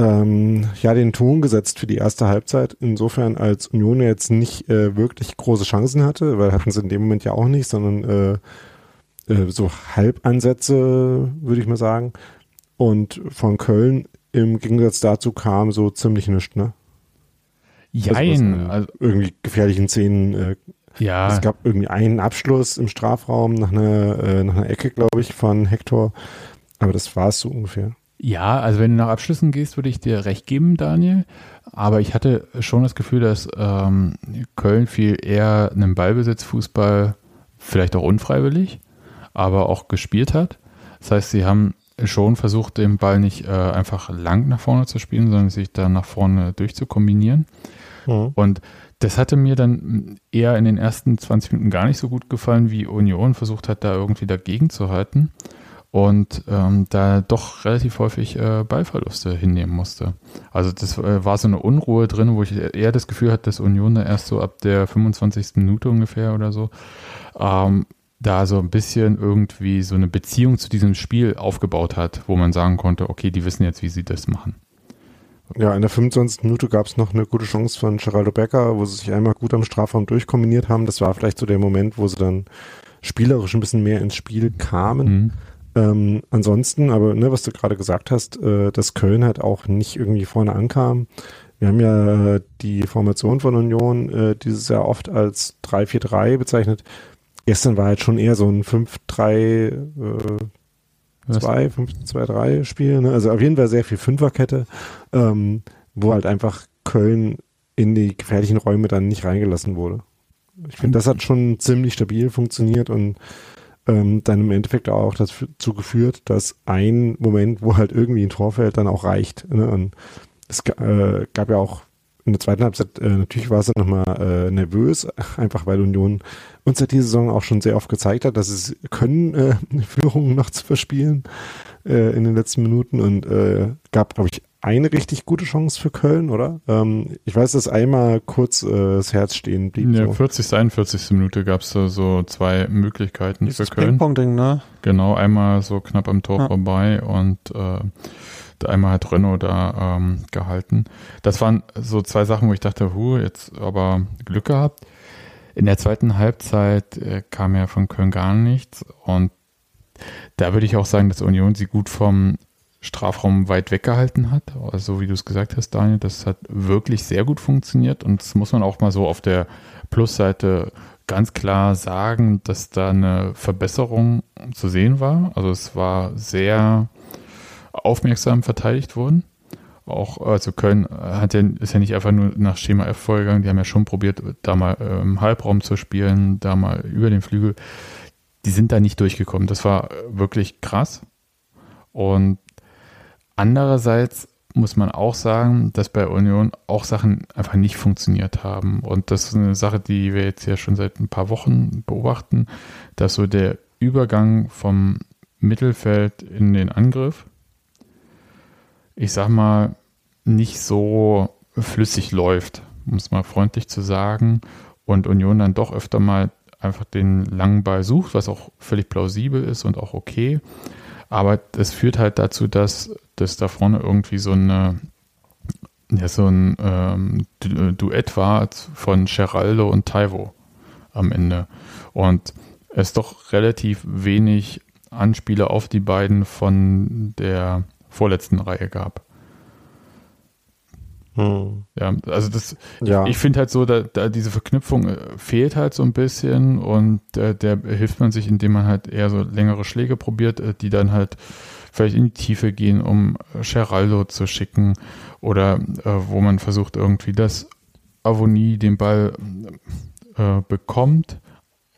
ähm, ja den Ton gesetzt für die erste Halbzeit. Insofern als Union jetzt nicht äh, wirklich große Chancen hatte, weil hatten sie in dem Moment ja auch nicht, sondern äh, äh, so Halbansätze, würde ich mal sagen. Und von Köln im Gegensatz dazu kam so ziemlich nichts, ne? Jein. Also, Also, irgendwie gefährlichen Szenen. Äh, ja, Es gab irgendwie einen Abschluss im Strafraum nach einer, äh, nach einer Ecke, glaube ich, von Hector. Aber das war es so ungefähr. ja, also wenn du nach Abschlüssen gehst, würde ich dir recht geben, Daniel. Aber ich hatte schon das Gefühl, dass ähm, Köln viel eher einen Ballbesitzfußball, vielleicht auch unfreiwillig, aber auch gespielt hat. Das heißt, sie haben schon versucht, den Ball nicht äh, einfach lang nach vorne zu spielen, sondern sich da nach vorne durchzukombinieren. Mhm. Und das hatte mir dann eher in den ersten 20 Minuten gar nicht so gut gefallen, wie Union versucht hat, da irgendwie dagegen zu halten und ähm, da doch relativ häufig äh, Ballverluste hinnehmen musste. Also das äh, war so eine Unruhe drin, wo ich eher das Gefühl hatte, dass Union da erst so ab der 25. Minute ungefähr oder so ähm, da so ein bisschen irgendwie so eine Beziehung zu diesem Spiel aufgebaut hat, wo man sagen konnte, okay, die wissen jetzt, wie sie das machen. Ja, in der 25. Minute gab es noch eine gute Chance von Geraldo Becker, wo sie sich einmal gut am Strafraum durchkombiniert haben. Das war vielleicht so der Moment, wo sie dann spielerisch ein bisschen mehr ins Spiel kamen. Mhm. Ähm, ansonsten, aber ne, was du gerade gesagt hast, äh, dass Köln halt auch nicht irgendwie vorne ankam. Wir haben ja äh, die Formation von Union äh, dieses Jahr oft als 3-4-3 bezeichnet. Gestern war halt schon eher so ein 5-3 äh, 2, 5, 2, 3 Spiel. Ne? Also auf jeden Fall sehr viel Fünferkette, ähm, wo halt einfach Köln in die gefährlichen Räume dann nicht reingelassen wurde. Ich finde, das hat schon ziemlich stabil funktioniert und ähm, dann im Endeffekt auch dazu geführt, dass ein Moment, wo halt irgendwie ein Tor fällt, dann auch reicht. Ne? Und es äh, gab ja auch in der zweiten Halbzeit, äh, natürlich war es dann nochmal äh, nervös, einfach weil Union uns ja diese Saison auch schon sehr oft gezeigt hat, dass es können, äh, Führungen noch zu verspielen äh, in den letzten Minuten und äh, gab, glaube ich, eine richtig gute Chance für Köln, oder? Ähm, ich weiß, dass einmal kurz äh, das Herz stehen blieb. Ja, so. 40. 41. Minute gab es da so zwei Möglichkeiten Dieses für Köln. Ping-Pong-Ding, ne? Genau, einmal so knapp am Tor ja. vorbei und äh, einmal hat Renault da ähm, gehalten. Das waren so zwei Sachen, wo ich dachte, hu, jetzt aber Glück gehabt. In der zweiten Halbzeit äh, kam ja von Köln gar nichts und da würde ich auch sagen, dass Union sie gut vom Strafraum weit weggehalten hat. Also wie du es gesagt hast, Daniel, das hat wirklich sehr gut funktioniert und das muss man auch mal so auf der Plusseite ganz klar sagen, dass da eine Verbesserung zu sehen war. Also es war sehr aufmerksam verteidigt worden. Auch, also Köln hat ja, ist ja nicht einfach nur nach Schema F vorgegangen, die haben ja schon probiert, da mal im Halbraum zu spielen, da mal über den Flügel. Die sind da nicht durchgekommen. Das war wirklich krass. Und andererseits muss man auch sagen, dass bei Union auch Sachen einfach nicht funktioniert haben. Und das ist eine Sache, die wir jetzt ja schon seit ein paar Wochen beobachten, dass so der Übergang vom Mittelfeld in den Angriff ich sag mal, nicht so flüssig läuft, um es mal freundlich zu sagen, und Union dann doch öfter mal einfach den langen Ball sucht, was auch völlig plausibel ist und auch okay. Aber das führt halt dazu, dass, dass da vorne irgendwie so eine ja, so ein ähm, Duett war von Geraldo und Taivo am Ende. Und es doch relativ wenig Anspiele auf die beiden von der vorletzten Reihe gab. Hm. Ja, also das, ja. ich, ich finde halt so, da, da, diese Verknüpfung äh, fehlt halt so ein bisschen und äh, der hilft man sich, indem man halt eher so längere Schläge probiert, äh, die dann halt vielleicht in die Tiefe gehen, um Geraldo zu schicken oder äh, wo man versucht irgendwie, dass Avonie den Ball äh, bekommt,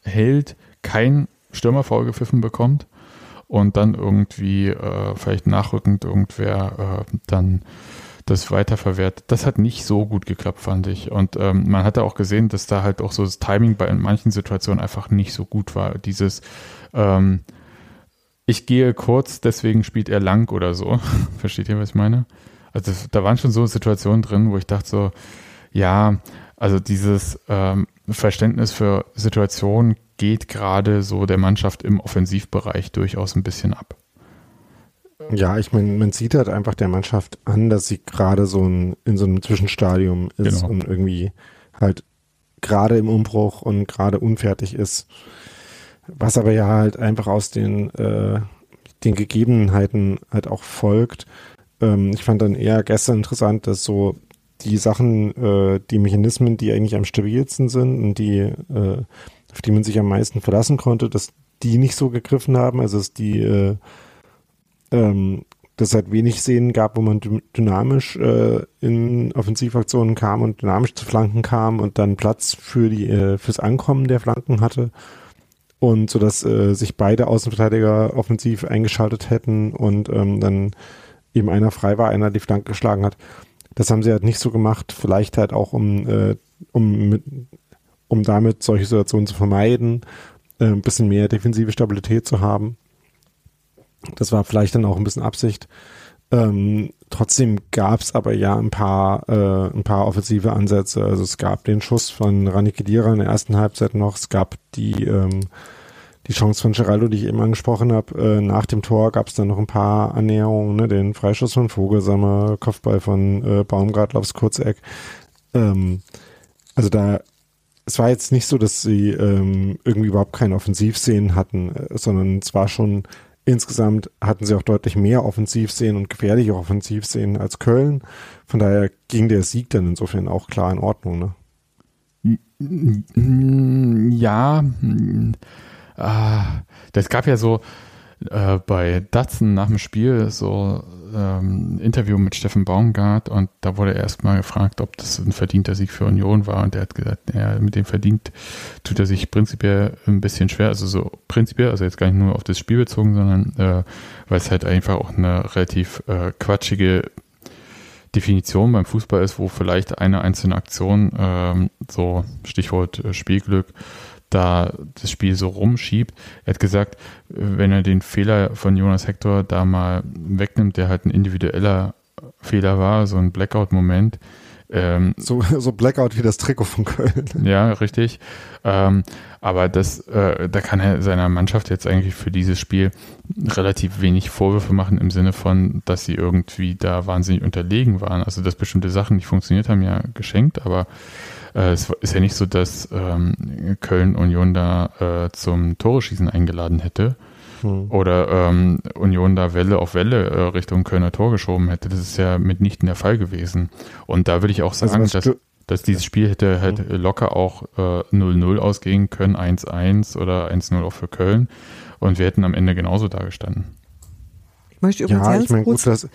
hält, kein Stürmerfoul gepfiffen bekommt und dann irgendwie äh, vielleicht nachrückend irgendwer äh, dann das weiterverwertet. Das hat nicht so gut geklappt, fand ich. Und ähm, man hatte auch gesehen, dass da halt auch so das Timing bei manchen Situationen einfach nicht so gut war. Dieses ähm, ich gehe kurz, deswegen spielt er lang oder so. Versteht ihr, was ich meine? Also da waren schon so Situationen drin, wo ich dachte so, ja, also dieses ähm, Verständnis für Situationen geht gerade so der Mannschaft im Offensivbereich durchaus ein bisschen ab. Ja, ich meine, man sieht halt einfach der Mannschaft an, dass sie gerade so ein, in so einem Zwischenstadium ist genau. und irgendwie halt gerade im Umbruch und gerade unfertig ist. Was aber ja halt einfach aus den, äh, den Gegebenheiten halt auch folgt. Ähm, ich fand dann eher gestern interessant, dass so die Sachen, äh, die Mechanismen, die eigentlich am stabilsten sind und die äh, auf die man sich am meisten verlassen konnte, dass die nicht so gegriffen haben, also dass die äh, ähm, dass es halt wenig Szenen gab, wo man dynamisch äh, in Offensivaktionen kam und dynamisch zu Flanken kam und dann Platz für die äh, fürs Ankommen der Flanken hatte. und so dass äh, sich beide Außenverteidiger offensiv eingeschaltet hätten und ähm, dann eben einer frei war, einer die Flanke geschlagen hat. Das haben sie halt nicht so gemacht, vielleicht halt auch um, äh, um, mit, um damit solche Situationen zu vermeiden, äh, ein bisschen mehr defensive Stabilität zu haben. Das war vielleicht dann auch ein bisschen Absicht. Ähm, trotzdem gab es aber ja ein paar, äh, ein paar offensive Ansätze. Also es gab den Schuss von Rani Kedira in der ersten Halbzeit noch. Es gab die, ähm, die Chance von Geraldo, die ich eben angesprochen habe. Äh, nach dem Tor gab es dann noch ein paar Annäherungen. Ne? Den Freischuss von Vogelsammer, Kopfball von äh, Baumgartl aufs Kurzeck. Ähm, also da, es war jetzt nicht so, dass sie ähm, irgendwie überhaupt keine Offensivszenen hatten, äh, sondern es war schon Insgesamt hatten sie auch deutlich mehr Offensivszenen und gefährliche Offensivszenen als Köln. Von daher ging der Sieg dann insofern auch klar in Ordnung. Ne? Ja, ah, das gab ja so äh, bei Datsen nach dem Spiel so ähm, Interview mit Steffen Baumgart und da wurde er erstmal gefragt, ob das ein verdienter Sieg für Union war und er hat gesagt, ja, mit dem verdient tut er sich prinzipiell ein bisschen schwer, also so prinzipiell, also jetzt gar nicht nur auf das Spiel bezogen, sondern äh, weil es halt einfach auch eine relativ äh, quatschige Definition beim Fußball ist, wo vielleicht eine einzelne Aktion, ähm, so Stichwort äh, Spielglück, da das Spiel so rumschiebt. Er hat gesagt, wenn er den Fehler von Jonas Hector da mal wegnimmt, der halt ein individueller Fehler war, so ein Blackout-Moment. Ähm, so, so Blackout wie das Trikot von Köln. Ja, richtig. Ähm, aber das, äh, da kann er seiner Mannschaft jetzt eigentlich für dieses Spiel relativ wenig Vorwürfe machen im Sinne von, dass sie irgendwie da wahnsinnig unterlegen waren. Also dass bestimmte Sachen nicht funktioniert haben, ja geschenkt, aber äh, es ist ja nicht so, dass ähm, Köln Union da äh, zum Tore-Schießen eingeladen hätte hm. oder ähm, Union da Welle auf Welle äh, Richtung Kölner Tor geschoben hätte. Das ist ja mitnichten der Fall gewesen. Und da würde ich auch also sagen, also dass, dass dieses Spiel hätte halt hm. locker auch 0-0 äh, ausgehen können, 1-1 oder 1-0 auch für Köln. Und wir hätten am Ende genauso dagestanden. Ich möchte übrigens ja, ganz ich mein, kurz gut,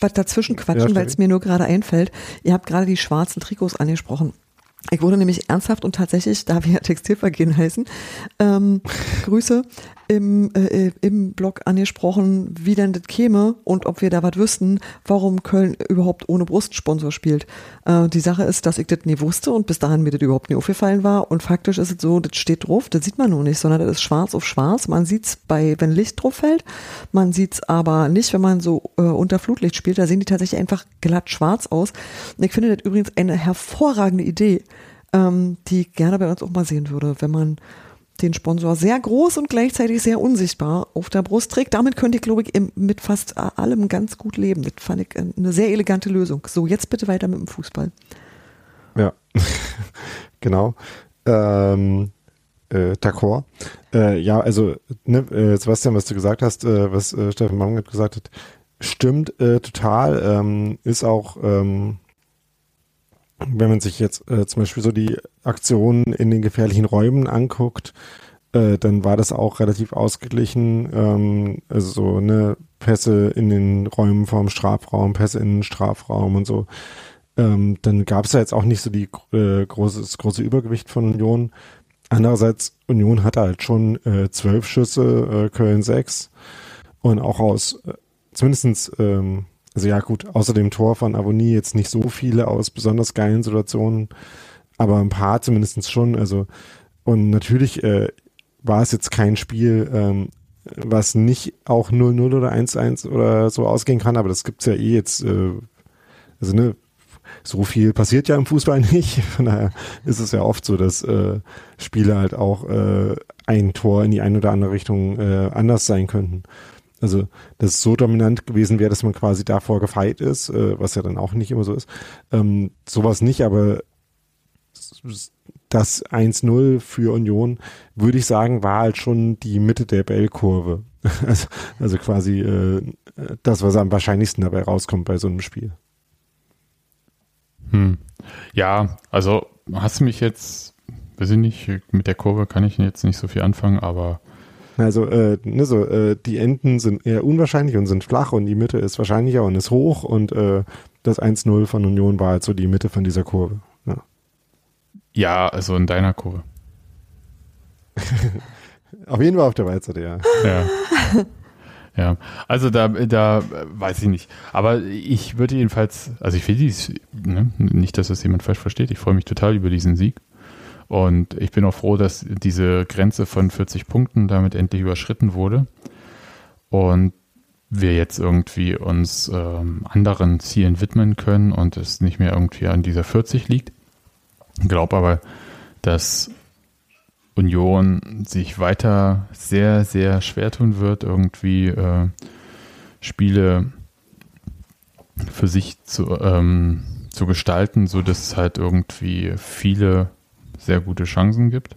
was dazwischen quatschen, ja, weil es mir nur gerade einfällt. Ihr habt gerade die schwarzen Trikots angesprochen. Ich wurde nämlich ernsthaft und tatsächlich, da wir ja Textilvergehen heißen, ähm, Grüße im, äh, im Blog angesprochen, wie denn das käme und ob wir da was wüssten, warum Köln überhaupt ohne Brustsponsor spielt. Äh, die Sache ist, dass ich das nie wusste und bis dahin mir das überhaupt nie aufgefallen war und faktisch ist es so, das steht drauf, das sieht man nur nicht, sondern das ist schwarz auf schwarz. Man sieht's bei, wenn Licht drauf fällt, man sieht's aber nicht, wenn man so äh, unter Flutlicht spielt, da sehen die tatsächlich einfach glatt schwarz aus. Und ich finde das übrigens eine hervorragende Idee, ähm, die ich gerne bei uns auch mal sehen würde, wenn man den Sponsor sehr groß und gleichzeitig sehr unsichtbar auf der Brust trägt. Damit könnte ich, glaube ich, mit fast allem ganz gut leben. Das fand ich eine sehr elegante Lösung. So, jetzt bitte weiter mit dem Fußball. Ja, genau. Ähm, äh, D'accord. Äh, ja, also, ne, äh, Sebastian, was du gesagt hast, äh, was äh, Steffen Baumgart gesagt hat, stimmt äh, total. Ähm, ist auch, ähm, wenn man sich jetzt äh, zum Beispiel so die Aktionen in den gefährlichen Räumen anguckt, äh, dann war das auch relativ ausgeglichen. Ähm, also so ne Pässe in den Räumen vorm Strafraum, Pässe in den Strafraum und so. Ähm, dann gab es ja jetzt auch nicht so die äh, große, das große Übergewicht von Union. Andererseits, Union hatte halt schon äh, zwölf Schüsse, äh, Köln sechs. Und auch aus, äh, zumindestens ähm, also ja gut, außer dem Tor von Avonie jetzt nicht so viele aus besonders geilen Situationen, aber ein paar zumindest schon. Also und natürlich äh, war es jetzt kein Spiel, ähm, was nicht auch 0-0 oder 1-1 oder so ausgehen kann, aber das gibt's ja eh jetzt, äh, also ne, so viel passiert ja im Fußball nicht. Von daher ist es ja oft so, dass äh, Spiele halt auch äh, ein Tor in die eine oder andere Richtung äh, anders sein könnten. Also, dass es so dominant gewesen wäre, dass man quasi davor gefeit ist, äh, was ja dann auch nicht immer so ist. Ähm, sowas nicht, aber das 1-0 für Union, würde ich sagen, war halt schon die Mitte der Bellkurve. also, also quasi äh, das, was am wahrscheinlichsten dabei rauskommt bei so einem Spiel. Hm. Ja, also hast du mich jetzt, weiß ich nicht, mit der Kurve kann ich jetzt nicht so viel anfangen, aber also äh, ne, so, äh, die Enden sind eher unwahrscheinlich und sind flach und die Mitte ist wahrscheinlicher und ist hoch und äh, das 1-0 von Union war halt so die Mitte von dieser Kurve. Ja, ja also in deiner Kurve. Auf jeden Fall auf der Waldseite, ja. Ja. Ja, also da, da weiß ich nicht. Aber ich würde jedenfalls, also ich will dies, ne, nicht, dass das jemand falsch versteht, ich freue mich total über diesen Sieg. Und ich bin auch froh, dass diese Grenze von 40 Punkten damit endlich überschritten wurde. Und wir jetzt irgendwie uns ähm, anderen Zielen widmen können und es nicht mehr irgendwie an dieser 40 liegt. Ich glaube aber, dass Union sich weiter sehr, sehr schwer tun wird, irgendwie äh, Spiele für sich zu, ähm, zu gestalten, so dass es halt irgendwie viele sehr gute Chancen gibt.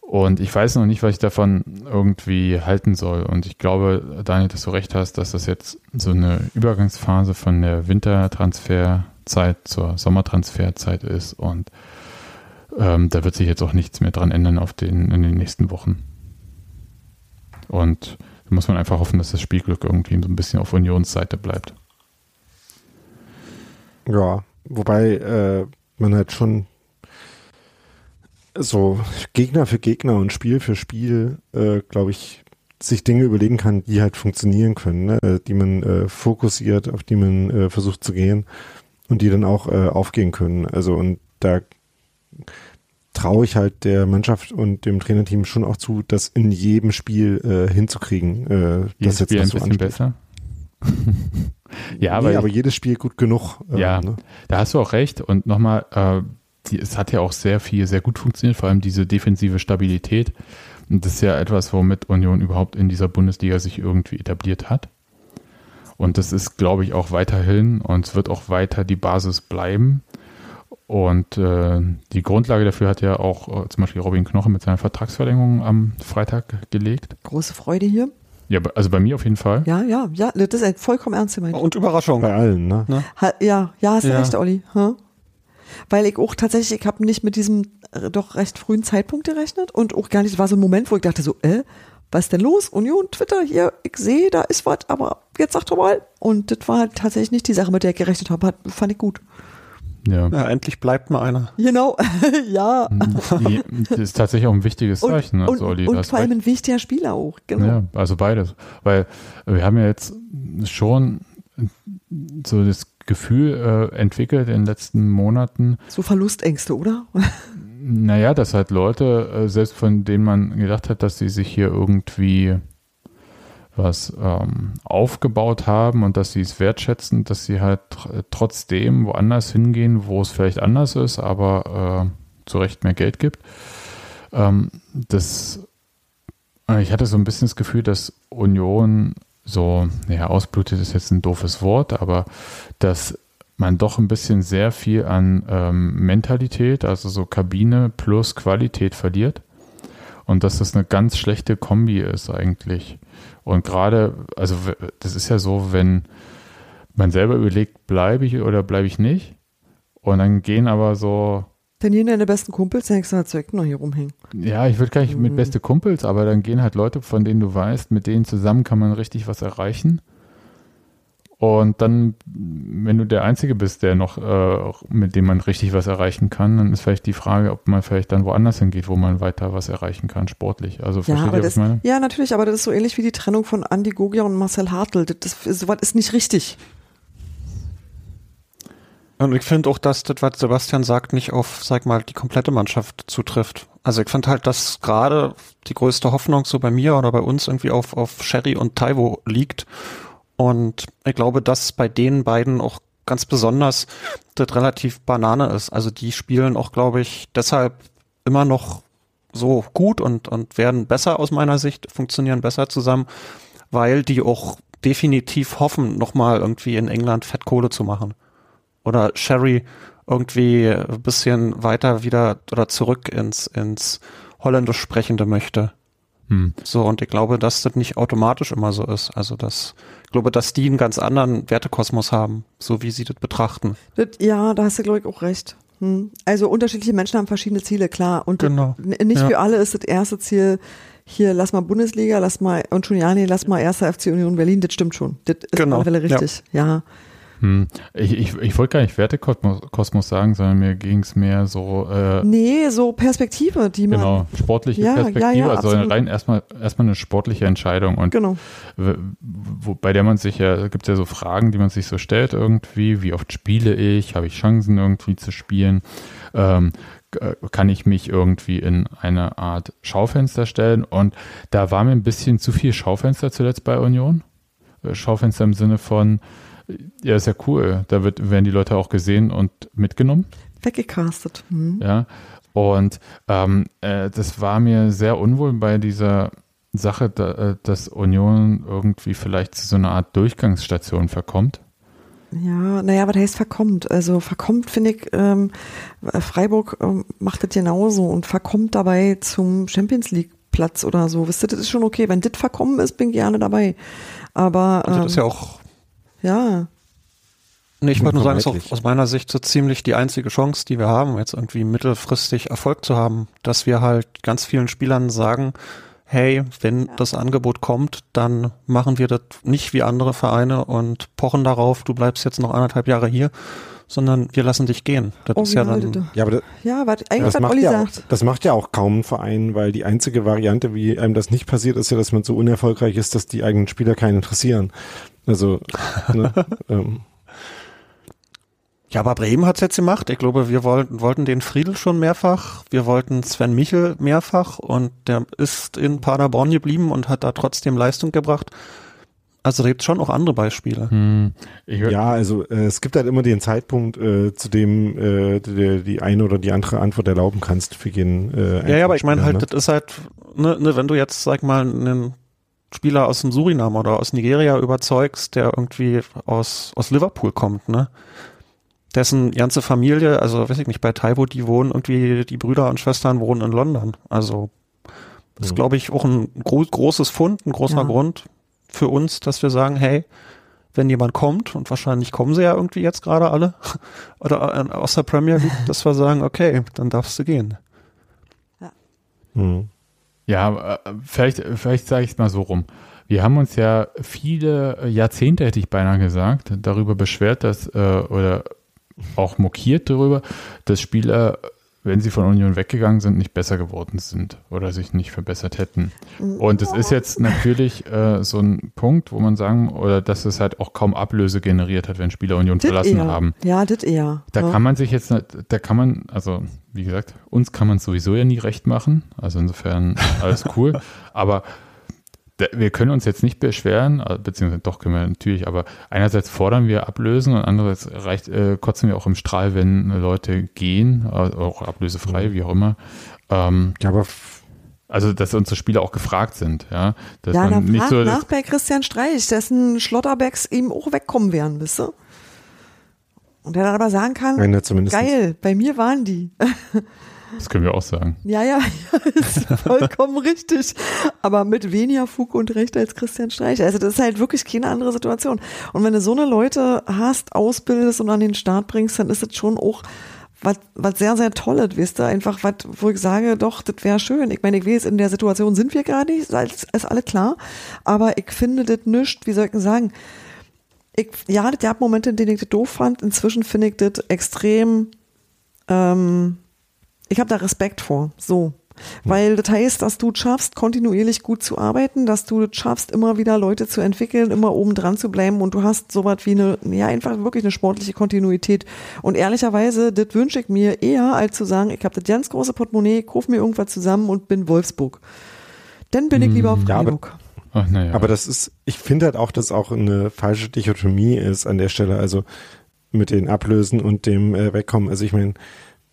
Und ich weiß noch nicht, was ich davon irgendwie halten soll. Und ich glaube, Daniel, dass du recht hast, dass das jetzt so eine Übergangsphase von der Wintertransferzeit zur Sommertransferzeit ist. Und ähm, da wird sich jetzt auch nichts mehr dran ändern auf den, in den nächsten Wochen. Und da muss man einfach hoffen, dass das Spielglück irgendwie so ein bisschen auf Unionsseite bleibt. Ja, wobei äh, man halt schon so Gegner für Gegner und Spiel für Spiel, äh, glaube ich, sich Dinge überlegen kann, die halt funktionieren können, ne? die man äh, fokussiert, auf die man äh, versucht zu gehen und die dann auch äh, aufgehen können. Also und da traue ich halt der Mannschaft und dem Trainerteam schon auch zu, das in jedem Spiel äh, hinzukriegen. Äh, jedes das Spiel ein bisschen besser. ja, aber, nee, aber jedes Spiel gut genug. Äh, ja, ne? da hast du auch recht. Und nochmal, äh, die, es hat ja auch sehr viel, sehr gut funktioniert, vor allem diese defensive Stabilität. Und das ist ja etwas, womit Union überhaupt in dieser Bundesliga sich irgendwie etabliert hat. Und das ist, glaube ich, auch weiterhin und es wird auch weiter die Basis bleiben. Und äh, die Grundlage dafür hat ja auch äh, zum Beispiel Robin Knoche mit seiner Vertragsverlängerung am Freitag gelegt. Große Freude hier. Ja, also bei mir auf jeden Fall. Ja, ja, ja, das ist vollkommen ernst gemeint. Und Überraschung. Bei allen, ne? Ha, ja, ja, hast du ja. recht, Olli. Hm? Weil ich auch tatsächlich, ich habe nicht mit diesem äh, doch recht frühen Zeitpunkt gerechnet und auch gar nicht, war so ein Moment, wo ich dachte so, äh, was ist denn los? Union, Twitter, hier, ich sehe, da ist was, aber jetzt sag doch mal. Und das war tatsächlich nicht die Sache, mit der ich gerechnet habe, fand ich gut. Ja. ja. endlich bleibt mal einer. Genau, ja. Die, das ist tatsächlich auch ein wichtiges Zeichen. Und, also, und, und vor allem ein wichtiger Spieler auch. Genau. Ja, also beides. Weil wir haben ja jetzt schon so das Gefühl äh, entwickelt in den letzten Monaten. So Verlustängste, oder? Naja, dass halt Leute, äh, selbst von denen man gedacht hat, dass sie sich hier irgendwie was ähm, aufgebaut haben und dass sie es wertschätzen, dass sie halt tr trotzdem woanders hingehen, wo es vielleicht anders ist, aber äh, zu Recht mehr Geld gibt. Ähm, das, äh, ich hatte so ein bisschen das Gefühl, dass Union so, ja, ausblutet ist jetzt ein doofes Wort, aber dass man doch ein bisschen sehr viel an ähm, Mentalität, also so Kabine plus Qualität verliert. Und dass das eine ganz schlechte Kombi ist eigentlich. Und gerade, also das ist ja so, wenn man selber überlegt, bleibe ich oder bleibe ich nicht. Und dann gehen aber so. Dann gehen deine besten Kumpels, denkst du, halt direkt noch hier rumhängen. Ja, ich würde gar nicht mhm. mit beste Kumpels, aber dann gehen halt Leute, von denen du weißt, mit denen zusammen kann man richtig was erreichen. Und dann, wenn du der Einzige bist, der noch, äh, mit dem man richtig was erreichen kann, dann ist vielleicht die Frage, ob man vielleicht dann woanders hingeht, wo man weiter was erreichen kann, sportlich. Also ja, versteht ihr, was ich meine? Ja, natürlich, aber das ist so ähnlich wie die Trennung von Andi Gogia und Marcel Hartl. Das, das, sowas ist nicht richtig. Und ich finde auch, dass das, was Sebastian sagt, nicht auf, sag mal, die komplette Mannschaft zutrifft. Also ich finde halt, dass gerade die größte Hoffnung so bei mir oder bei uns irgendwie auf, auf Sherry und Taiwo liegt. Und ich glaube, dass bei den beiden auch ganz besonders das relativ Banane ist. Also die spielen auch, glaube ich, deshalb immer noch so gut und, und werden besser aus meiner Sicht, funktionieren besser zusammen, weil die auch definitiv hoffen, nochmal irgendwie in England Fettkohle zu machen. Oder Sherry irgendwie ein bisschen weiter wieder oder zurück ins, ins Holländisch sprechende möchte. Hm. So, und ich glaube, dass das nicht automatisch immer so ist. Also, dass, ich glaube, dass die einen ganz anderen Wertekosmos haben, so wie sie das betrachten. Das, ja, da hast du, glaube ich, auch recht. Hm. Also, unterschiedliche Menschen haben verschiedene Ziele, klar. Und genau. nicht ja. für alle ist das erste Ziel, hier, lass mal Bundesliga, lass mal, und schon ja, nee, lass mal erster FC Union Berlin, das stimmt schon. Das ist genau. auf alle richtig, ja. ja. Hm. Ich, ich, ich wollte gar nicht Wertekosmos sagen, sondern mir ging es mehr so. Äh, nee, so Perspektive, die man. Genau, sportliche Ja, ja, Perspektive, ja, also absolut. rein erstmal erstmal eine sportliche Entscheidung und Genau. wo, bei der man sich ja, gibt ja so Fragen, die man sich so stellt irgendwie, wie oft spiele ich, habe ich Chancen irgendwie zu spielen, ähm, äh, kann ich mich irgendwie in eine Art Schaufenster stellen und da war mir ein bisschen zu viel Schaufenster zuletzt bei Union. Äh, Schaufenster im Sinne von, ja, ist ja cool, da wird, werden die Leute auch gesehen und mitgenommen. Weggecastet. Hm. Ja, und ähm, äh, das war mir sehr unwohl bei dieser Sache, da, äh, dass Union irgendwie vielleicht zu so einer Art Durchgangsstation verkommt. Ja, naja, was heißt verkommt? Also verkommt, finde ich, ähm, Freiburg ähm, macht das genauso und verkommt dabei zum Champions League Platz oder so. Wisst ihr, das ist schon okay. Wenn das verkommen ist, bin ich gerne dabei. Aber Also ähm, das ist ja auch, ja, nee, ich wollte nur sagen, es ist auch aus meiner Sicht so ziemlich die einzige Chance, die wir haben, jetzt irgendwie mittelfristig Erfolg zu haben, dass wir halt ganz vielen Spielern sagen, hey, wenn das Angebot kommt, dann machen wir das nicht wie andere Vereine und pochen darauf, du bleibst jetzt noch anderthalb Jahre hier, sondern wir lassen dich gehen. Das ist ja dann, Ja, aber das, ja, was, eigentlich das, was macht Olli ja auch, sagt. das macht ja auch kaum ein Verein, weil die einzige Variante, wie einem das nicht passiert, ist ja, dass man so unerfolgreich ist, dass die eigenen Spieler keinen interessieren. Also, ne, ähm, Ja, aber Bremen hat's jetzt gemacht. Ich glaube, wir wollten, wollten den Friedel schon mehrfach. Wir wollten Sven Michel mehrfach und der ist in Paderborn geblieben und hat da trotzdem Leistung gebracht. Also da gibt's schon auch andere Beispiele. Hm, ja, also äh, es gibt halt immer den Zeitpunkt, äh, zu dem äh, die, die eine oder die andere Antwort erlauben kannst für jeden. Äh, Ja, ja, aber ich meine halt, ne? das ist halt, ne, ne, wenn du jetzt, sag mal, einen Spieler aus dem Suriname oder aus Nigeria überzeugst, der irgendwie aus, aus Liverpool kommt, ne? Dessen ganze Familie, also weiß ich nicht, bei Taiwo, die wohnen irgendwie, die Brüder und Schwestern wohnen in London. Also das ist, Mhm. glaube ich, auch ein gro großes Fund, ein großer Ja. Grund für uns, dass wir sagen, hey, wenn jemand kommt, und wahrscheinlich kommen sie ja irgendwie jetzt gerade alle, oder äh, aus der Premier League, dass wir sagen, okay, dann darfst du gehen. Mhm. Ja, äh, vielleicht, vielleicht sage ich es mal so rum. Wir haben uns ja viele Jahrzehnte, hätte ich beinahe gesagt, darüber beschwert, dass, äh, oder auch mokiert darüber, dass Spieler, wenn sie von Union weggegangen sind, nicht besser geworden sind oder sich nicht verbessert hätten. Und es ist jetzt natürlich äh, so ein Punkt, wo man sagen, oder dass es halt auch kaum Ablöse generiert hat, wenn Spieler Union Das verlassen eher. haben. Ja, das eher. Da ja. kann man sich jetzt, da kann man, also wie gesagt, uns kann man sowieso ja nie recht machen. Also insofern alles cool. aber wir können uns jetzt nicht beschweren, äh, beziehungsweise doch können wir natürlich, aber einerseits fordern wir Ablösen und andererseits reicht, äh, kotzen wir auch im Strahl, wenn Leute gehen, äh, auch ablösefrei, wie auch immer. Ähm, Ja, aber also dass unsere Spieler auch gefragt sind, ja. Dass ja, man dann nicht so nach bei Christian Streich, dessen Schlotterbacks ihm auch wegkommen werden, wisst ihr? Und der dann aber sagen kann, zumindest. geil, bei mir waren die. das können wir auch sagen. Ja, ja, ja, ist vollkommen richtig. Aber mit weniger Fug und Recht als Christian Streich. Also das ist halt wirklich keine andere Situation. Und wenn du so eine Leute hast, ausbildest und an den Start bringst, dann ist es schon auch was, was sehr, sehr Tolles, weißt du? Einfach was, wo ich sage, doch, das wäre schön. Ich meine, ich weiß, in der Situation sind wir gerade nicht, ist, ist alle klar. Aber ich finde das nicht, wie soll ich denn sagen, ich, ja, das gab Momente, in denen ich das doof fand. Inzwischen finde ich das extrem, ähm, ich habe da Respekt vor, so. Weil das heißt, dass du es schaffst, kontinuierlich gut zu arbeiten, dass du es schaffst, immer wieder Leute zu entwickeln, immer oben dran zu bleiben und du hast sowas wie eine, ja, einfach wirklich eine sportliche Kontinuität. Und ehrlicherweise, das wünsche ich mir eher, als zu sagen, ich habe das ganz große Portemonnaie, kauf mir irgendwas zusammen und bin Wolfsburg. Dann bin ich lieber Ja, aber- Freiburg. Ach, naja. Aber das ist, ich finde halt auch, dass auch eine falsche Dichotomie ist an der Stelle, also mit den Ablösen und dem äh, Wegkommen. Also ich meine,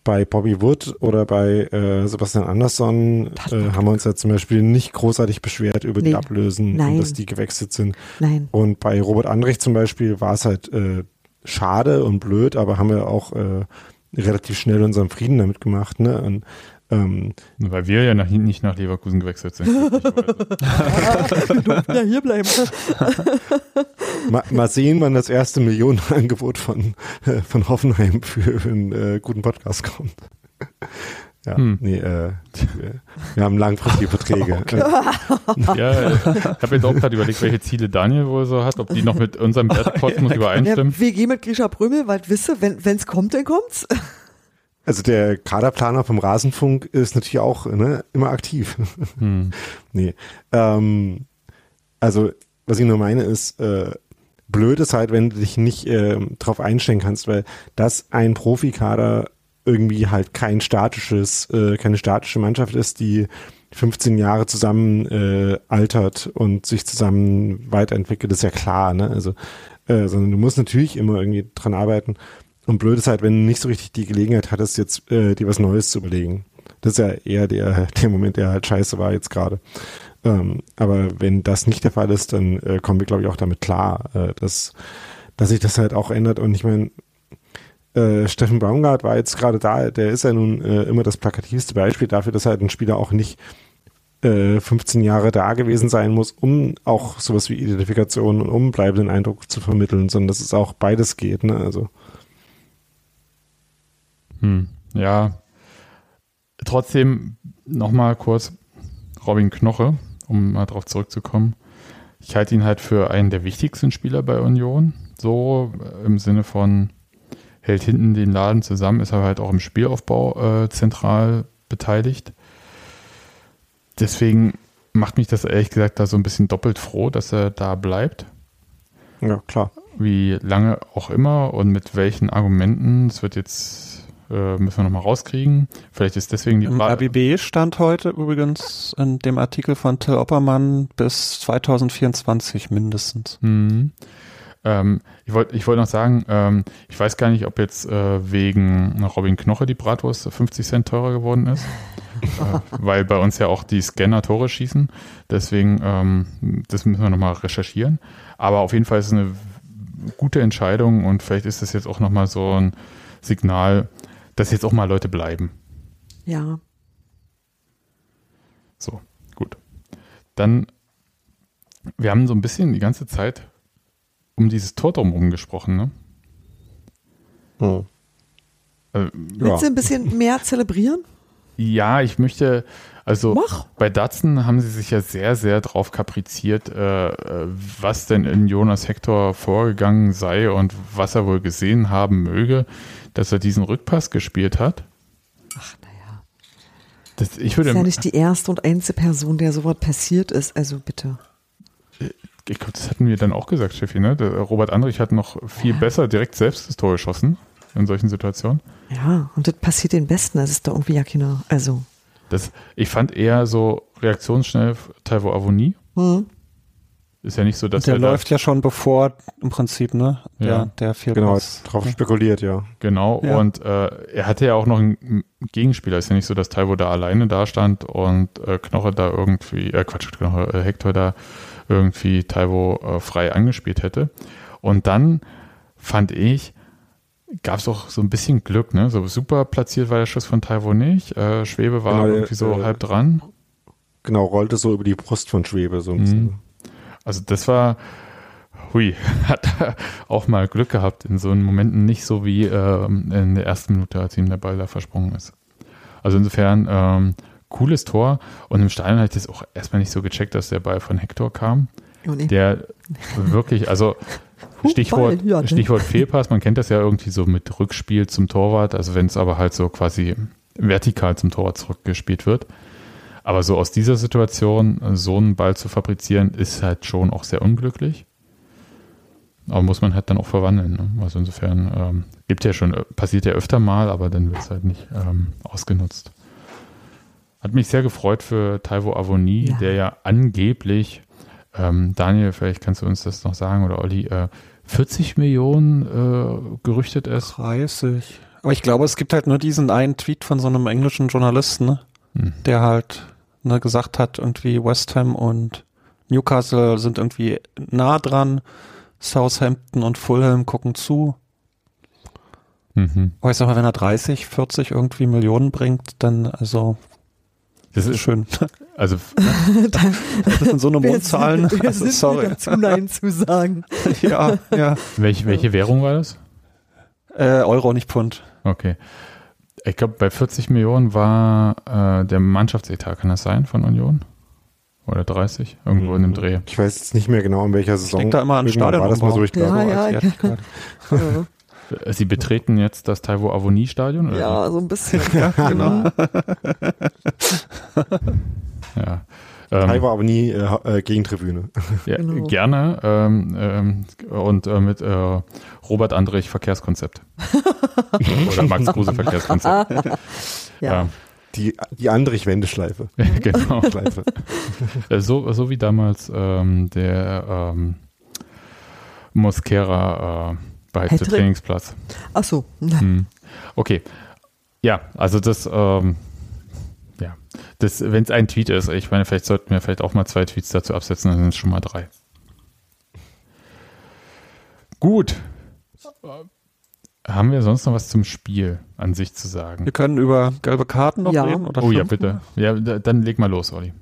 bei Bobby Wood oder bei äh, Sebastian Andersson äh, haben wir uns ja zum Beispiel nicht großartig beschwert über Nee. die Ablösen Nein. dass die gewechselt sind. Nein. Und bei Robert Andrich zum Beispiel war es halt äh, schade und blöd, aber haben wir auch äh, relativ schnell unseren Frieden damit gemacht. Ne? Und, ähm, Weil wir ja nach, nicht nach Leverkusen gewechselt sind. ja, hier bleiben. mal, mal sehen, wann das erste Millionenangebot von, äh, von Hoffenheim für einen äh, guten Podcast kommt. Ja, Hm. nee, äh, wir, wir haben langfristige Verträge. Ja, ich habe jetzt auch gerade überlegt, welche Ziele Daniel wohl so hat, ob die noch mit unserem Wertekosmos Ja, übereinstimmen. WG mit Grisha Brümmel, weil wisse, wenn wenn's kommt, dann kommt's. Also der Kaderplaner vom Rasenfunk ist natürlich auch ne, immer aktiv. Hm. nee. Ähm, also, was ich nur meine, ist, äh, blöd ist halt, wenn du dich nicht ähm, drauf einstellen kannst, weil das ein Profikader irgendwie halt kein statisches, äh, keine statische Mannschaft ist, die 15 Jahre zusammen äh, altert und sich zusammen weiterentwickelt, ist ja klar, ne? Also, äh, sondern du musst natürlich immer irgendwie dran arbeiten. Und blöd ist halt, wenn du nicht so richtig die Gelegenheit hattest, jetzt äh, dir was Neues zu überlegen. Das ist ja eher der, der Moment, der halt scheiße war jetzt gerade. Ähm, aber wenn das nicht der Fall ist, dann äh, kommen wir, glaube ich, auch damit klar, äh, dass, dass sich das halt auch ändert. Und ich meine, äh, Steffen Baumgart war jetzt gerade da, der ist ja nun äh, immer das plakativste Beispiel dafür, dass halt ein Spieler auch nicht äh, 15 Jahre da gewesen sein muss, um auch sowas wie Identifikation und um bleibenden Eindruck zu vermitteln, sondern dass es auch beides geht. Ne? Also Hm. Ja. Trotzdem nochmal kurz Robin Knoche, um mal drauf zurückzukommen. Ich halte ihn halt für einen der wichtigsten Spieler bei Union. So äh, im Sinne von hält hinten den Laden zusammen, ist aber halt auch im Spielaufbau äh, zentral beteiligt. Deswegen macht mich das ehrlich gesagt da so ein bisschen doppelt froh, dass er da bleibt. ja, klar. Wie lange auch immer und mit welchen Argumenten. Es wird jetzt, äh, müssen wir nochmal rauskriegen. Vielleicht ist deswegen die Im Fra- RBB stand heute übrigens in dem Artikel von Till Oppermann bis 2024 mindestens. Mhm. Ähm, ich wollte ich wollt noch sagen, ähm, ich weiß gar nicht, ob jetzt äh, wegen Robin Knoche die Bratwurst 50 Cent teurer geworden ist. äh, weil bei uns ja auch die Scanner Tore schießen. Deswegen, ähm, das müssen wir nochmal recherchieren. Aber auf jeden Fall ist es eine gute Entscheidung und vielleicht ist das jetzt auch nochmal so ein Signal, dass jetzt auch mal Leute bleiben. Ja. So, gut. Dann, wir haben so ein bisschen die ganze Zeit um dieses Tor drumherum gesprochen, ne? Hm. Äh, Willst du ein bisschen mehr zelebrieren? ja, ich möchte, also Mach. bei Datsun haben sie sich ja sehr, sehr drauf kapriziert, äh, äh, was denn in Jonas Hector vorgegangen sei und was er wohl gesehen haben möge, dass er diesen Rückpass gespielt hat. Ach, naja. Das, ich Das würde, ist ja nicht die erste und einzige Person, der sowas passiert ist. Also bitte. ich glaub, das hatten wir dann auch gesagt, Steffi, ne? Der Robert Andrich hat noch viel Ja. besser direkt selbst das Tor geschossen in solchen Situationen. Ja, und das passiert den Besten. Das ist doch irgendwie ja keine. Also. Das, ich fand eher so reaktionsschnell Taiwo Avoni. Hm. Ist ja nicht so, dass der er läuft ja schon bevor im Prinzip, ne? Der, Ja. der viel Genau, Pass. drauf spekuliert, ja. Genau. Ja. Und äh, er hatte ja auch noch einen Gegenspieler. Ist ja nicht so, dass Taiwo da alleine da stand und äh, Knoche da irgendwie, äh, Quatsch, Knoche, äh, Hector da irgendwie Taiwo äh, frei angespielt hätte. Und dann fand ich, gab es auch so ein bisschen Glück, ne? So super platziert war der Schuss von Taiwo nicht. Äh, Schwebe war Genau, irgendwie so äh, halb dran. Genau, rollte so über die Brust von Schwebe so ein Mhm. bisschen. Also das war, hui, hat auch mal Glück gehabt in so Momenten, nicht so wie ähm, in der ersten Minute, als ihm der Ball da versprungen ist. Also insofern, ähm, cooles Tor und im Stadion hatte ich das auch erstmal nicht so gecheckt, dass der Ball von Hector kam. Oh, nee. Der wirklich, also Stichwort? Stichwort Fehlpass, man kennt das ja irgendwie so mit Rückspiel zum Torwart, also wenn es aber halt so quasi vertikal zum Torwart zurückgespielt wird. Aber so aus dieser Situation äh, so einen Ball zu fabrizieren, ist halt schon auch sehr unglücklich. Aber muss man halt dann auch verwandeln. Ne? Also insofern ähm, gibt ja schon, äh, passiert ja öfter mal, aber dann wird es halt nicht ähm, ausgenutzt. Hat mich sehr gefreut für Taiwo Avoni, Ja. der ja angeblich, ähm, Daniel, vielleicht kannst du uns das noch sagen, oder Olli, äh, 40 Millionen äh, gerüchtet ist. 30. Aber ich glaube, es gibt halt nur diesen einen Tweet von so einem englischen Journalisten, ne? Hm. der halt ne, gesagt hat, irgendwie West Ham und Newcastle sind irgendwie nah dran, Southampton und Fulham gucken zu. Mhm. Aber ich sag mal, wenn er 30, 40 irgendwie Millionen bringt, dann also Das ist schön. also Das sind so eine Mondzahlen. sind- wer Also, sorry. wir dazu, Nein zu sagen. ja, ja. welche, welche Währung war das? Äh, Euro, nicht Pfund. Okay. Ich glaube, bei 40 Millionen war äh, der Mannschaftsetat, kann das sein, von Union? Oder 30? Irgendwo in dem Dreh. Ich weiß jetzt nicht mehr genau, in welcher Saison. Ich denke da immer an Irgendwann war das mal so, ich Ja, glaube. ja, ja. Ja, Sie betreten jetzt das Taiwo Avonie Stadion? Oder? ja, so ein bisschen. genau. Ja. Ähm, Kai war aber nie äh, äh, Gegentribüne. ja, Genau. Gerne. Ähm, ähm, und äh, mit äh, Robert Andrich Verkehrskonzept. Oder Max Kruse Verkehrskonzept. Ja. Ähm, Die, die Andrich-Wendeschleife. genau. Schleife. Äh, So, so wie damals ähm, der ähm, Mosquera äh, Hattrick. Trainingsplatz. Ach so. Hm. Okay. Ja, also das, ähm, wenn es ein Tweet ist, ich meine, vielleicht sollten wir vielleicht auch mal zwei Tweets dazu absetzen, dann sind es schon mal drei. Gut. Haben wir sonst noch was zum Spiel an sich zu sagen? Wir können über gelbe Karten noch Ja. reden. Oder Oh ja, fünf? bitte. Ja, da- dann leg mal los, Olli.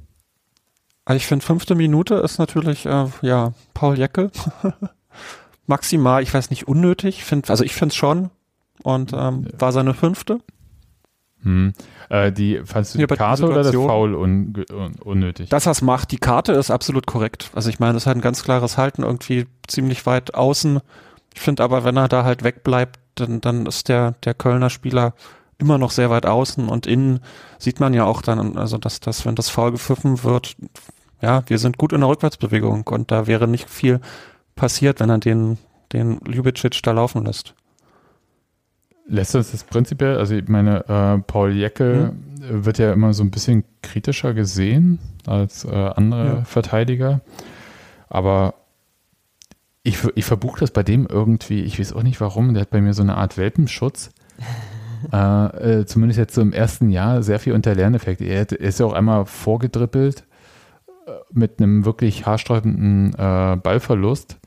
Also ich finde, fünfte Minute ist natürlich, äh, ja, Paul Jeckel. Maximal, ich weiß nicht, unnötig. Find, also ich finde es schon. Und ähm, war seine fünfte. Hm. Äh, die, fandst du die Karte oder das Foul un, un, unnötig? Dass er es macht, die Karte ist absolut korrekt. Also ich meine, es hat ein ganz klares Halten, irgendwie ziemlich weit außen. Ich finde aber, wenn er da halt wegbleibt, dann, dann ist der, der Kölner Spieler immer noch sehr weit außen und innen sieht man ja auch dann, also dass das, wenn das Foul gepfiffen wird, ja, wir sind gut in der Rückwärtsbewegung und da wäre nicht viel passiert, wenn er den, den Ljubicic da laufen lässt. Lässt uns das prinzipiell, also ich meine, äh, Paul Jeckel Hm? wird ja immer so ein bisschen kritischer gesehen als äh, andere Ja. Verteidiger. Aber ich, ich verbuche das bei dem irgendwie, ich weiß auch nicht warum, der hat bei mir so eine Art Welpenschutz. äh, äh, zumindest jetzt so im ersten Jahr sehr viel unter Lerneffekt. Er, er ist ja auch einmal vorgedribbelt äh, mit einem wirklich haarsträubenden äh, Ballverlust,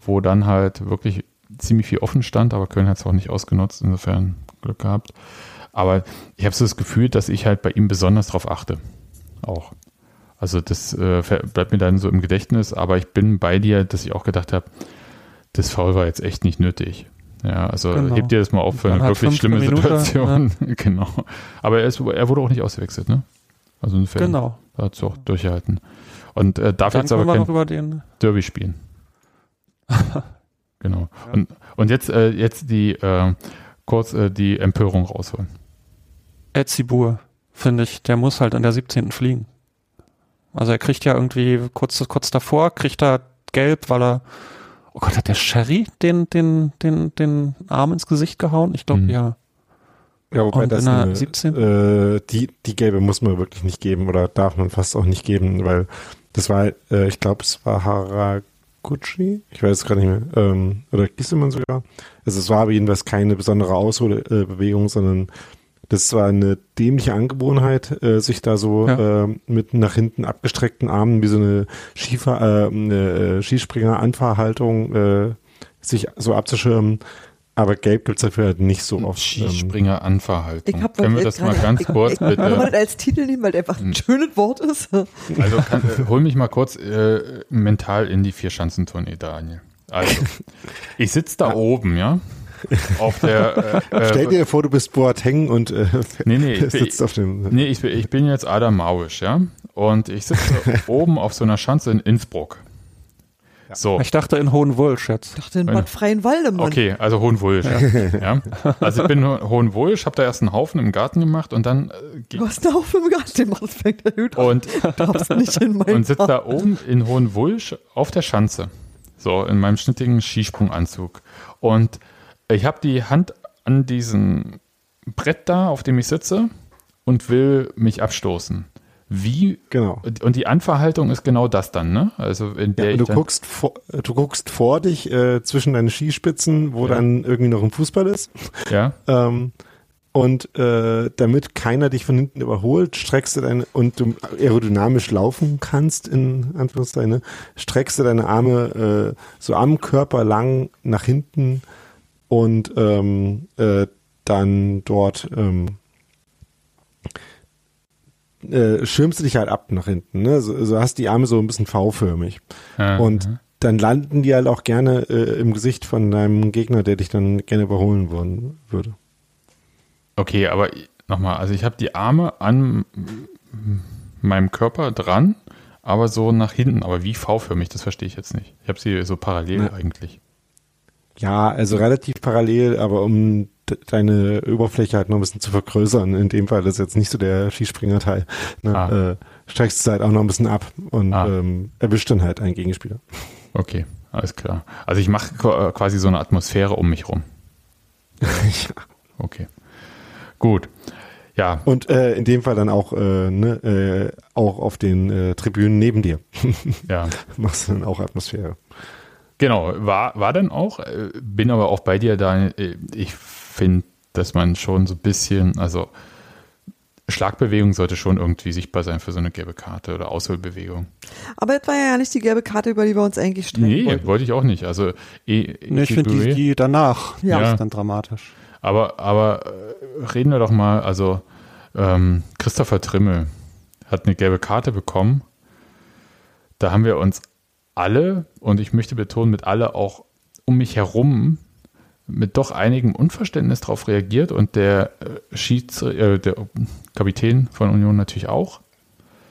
wo dann halt wirklich ziemlich viel offen stand, aber Köln hat es auch nicht ausgenutzt, insofern Glück gehabt. Aber ich habe so das Gefühl, dass ich halt bei ihm besonders drauf achte. Auch. Also das äh, bleibt mir dann so im Gedächtnis, aber ich bin bei dir, dass ich auch gedacht habe, das Foul war jetzt echt nicht nötig. Ja, also Genau. heb dir das mal auf für eine halt wirklich schlimme Minute, Situation. genau. Aber er, ist, er wurde auch nicht ausgewechselt, ne? Also insofern Genau. hat es auch durchgehalten. Und äh, darf Dann jetzt aber kein noch über den, Derby spielen. genau. Und, und jetzt, äh, jetzt die äh, kurz äh, die Empörung rausholen. Etzibur, finde ich, der muss halt an der 17. fliegen. Also er kriegt ja irgendwie kurz, kurz davor, kriegt er gelb, weil er, oh Gott, hat der Sherry den, den, den, den Arm ins Gesicht gehauen? Ich glaube, Mhm. ja. Ja, wobei Und das in der eine, 17? Äh, die, die gelbe muss man wirklich nicht geben oder darf man fast auch nicht geben, weil das war, äh, ich glaube, es war Haraguchi, ich weiß es gerade nicht mehr, ähm, oder Gissemann sogar. Also es war aber jedenfalls keine besondere Ausholbewegung, sondern das war eine dämliche Angewohnheit, äh, sich da so Ja. äh, mit nach hinten abgestreckten Armen wie so eine, Skifahr äh, eine äh, Skispringer-Anfahrhaltung äh, sich so abzuschirmen. Aber gelb gibt's dafür halt nicht so oft. ähm, Skispringer. Ich hab Können wir das mal ganz ich, kurz ich, Kann man bitte? das als Titel nehmen, weil der einfach ein Hm. schönes Wort ist? Also kann, äh, hol mich mal kurz äh, mental in die Vierschanzentournee, Daniel. Also, ich sitze da oben, ja, auf der. Äh, äh, Stell dir vor, du bist Boateng und äh, Nee, nee, ich, sitzt auf dem. Nee, ich, bin- ich bin jetzt Adam Mauisch, ja. Und ich sitze oben auf so einer Schanze in Innsbruck. So. Ich dachte in Hohenwulsch jetzt. Ich dachte in Bad Freienwalde, Mann. Okay, also Hohenwulsch. Ja. Also ich bin Ho- Hohenwulsch, habe da erst einen Haufen im Garten gemacht und dann äh, ge- Du hast da auf dem Garten gemacht, das fängt der Hüt an. und, darfst nicht in meinen und sitze da oben in Hohenwulsch auf der Schanze. So, in meinem schnittigen Skisprunganzug. Und ich habe die Hand an diesem Brett da, auf dem ich sitze, und will mich abstoßen. Wie Genau. und die Anverhaltung ist genau das dann, ne? Also in der Ja, du guckst vor, du guckst vor dich äh, zwischen deine Skispitzen, wo Ja. dann irgendwie noch ein Fußball ist. ja, Ähm, und äh, damit keiner dich von hinten überholt, streckst du deine und du aerodynamisch laufen kannst, in Anführungszeichen, ne, streckst du deine Arme äh, so am Körper lang nach hinten und ähm, äh, dann dort ähm, äh, schirmst du dich halt ab nach hinten. Ne? So, so hast die Arme so ein bisschen V-förmig. Und dann landen die halt auch gerne äh, im Gesicht von deinem Gegner, der dich dann gerne überholen wollen würde. Okay, aber nochmal, also ich habe die Arme an meinem Körper dran, aber so nach hinten, aber wie V-förmig, das verstehe ich jetzt nicht. Ich habe sie so parallel Ja. eigentlich. Ja, also relativ parallel, aber um deine Oberfläche halt noch ein bisschen zu vergrößern, in dem Fall das ist jetzt nicht so der Skispringerteil, ne, Ah. äh, streckst du halt auch noch ein bisschen ab und Ah. ähm, erwischt dann halt einen Gegenspieler. Okay, alles klar. Also ich mache qu- quasi so eine Atmosphäre um mich rum. ja. Okay. Gut. Ja, Und äh, in dem Fall dann auch, äh, ne, äh, auch auf den äh, Tribünen neben dir ja. machst du dann auch Atmosphäre. Genau, war, war dann auch, äh, bin aber auch bei dir da. äh, Ich finde, dass man schon so ein bisschen, also Schlagbewegung sollte schon irgendwie sichtbar sein für so eine gelbe Karte oder Ausholbewegung. Aber das war ja nicht die gelbe Karte, über die wir uns eigentlich streiten Nee, wollten. wollte ich auch nicht. Also, eh, Nee, ich finde die, die danach Ja. ja. ist dann dramatisch. Aber, aber äh, reden wir doch mal, also ähm, Christopher Trimmel hat eine gelbe Karte bekommen. Da haben wir uns alle, und ich möchte betonen, mit alle auch um mich herum mit doch einigem Unverständnis darauf reagiert und der äh, Schieds äh, der Kapitän von Union natürlich auch.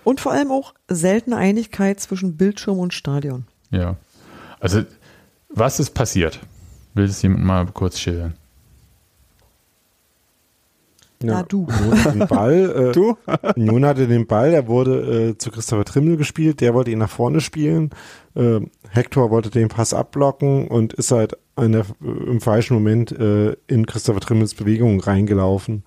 Und vor allem auch seltene Einigkeit zwischen Bildschirm und Stadion. Ja. Also, was ist passiert? Will das jemand mal kurz schildern? Ja, du. Union hat den Ball, äh, Du? Union hatte den Ball, der wurde äh, zu Christopher Trimmel gespielt, der wollte ihn nach vorne spielen. Äh, Hector wollte den Pass abblocken und ist halt der, im falschen Moment äh, in Christopher Trimmels Bewegung reingelaufen.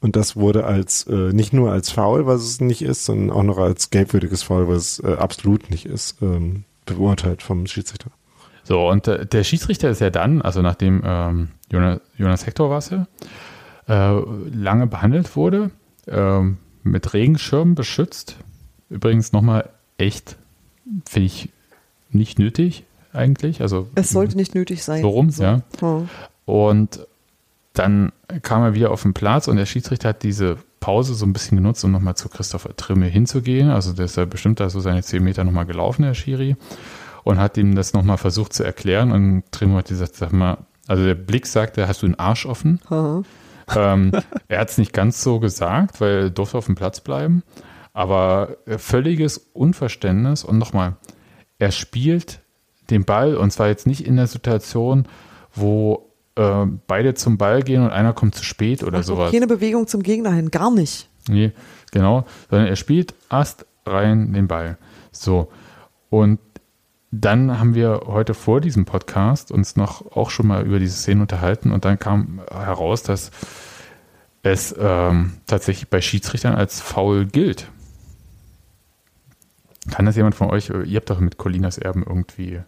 Und das wurde als äh, nicht nur als Foul, was es nicht ist, sondern auch noch als gelbwürdiges Foul, was es äh, absolut nicht ist, ähm, beurteilt vom Schiedsrichter. So, und äh, der Schiedsrichter ist ja dann, also nachdem ähm, Jonas, Jonas Hector war es äh, lange behandelt wurde, ähm, mit Regenschirm beschützt. Übrigens nochmal echt, finde ich, nicht nötig eigentlich. Also Es sollte nicht nötig sein. so rum, ja. Hm. Und dann kam er wieder auf den Platz und der Schiedsrichter hat diese Pause so ein bisschen genutzt, um nochmal zu Christopher Trimmel hinzugehen. Also der ist ja bestimmt da so seine 10 Meter nochmal gelaufen, der Schiri. Und hat ihm das nochmal versucht zu erklären. Und Trimmel hat gesagt, sag mal, also der Blick sagte, hast du den Arsch offen? Haha. ähm, er hat es nicht ganz so gesagt, weil er durfte auf dem Platz bleiben. Aber völliges Unverständnis. Und nochmal, er spielt den Ball und zwar jetzt nicht in der Situation, wo äh, beide zum Ball gehen und einer kommt zu spät oder auch sowas. Keine Bewegung zum Gegner hin, gar nicht. Nee, genau. Sondern er spielt Ast rein den Ball. So. Und dann haben wir heute vor diesem Podcast uns noch auch schon mal über diese Szene unterhalten und dann kam heraus, dass es ähm, tatsächlich bei Schiedsrichtern als faul gilt. Kann das jemand von euch, ihr habt doch mit Colinas Erben irgendwie.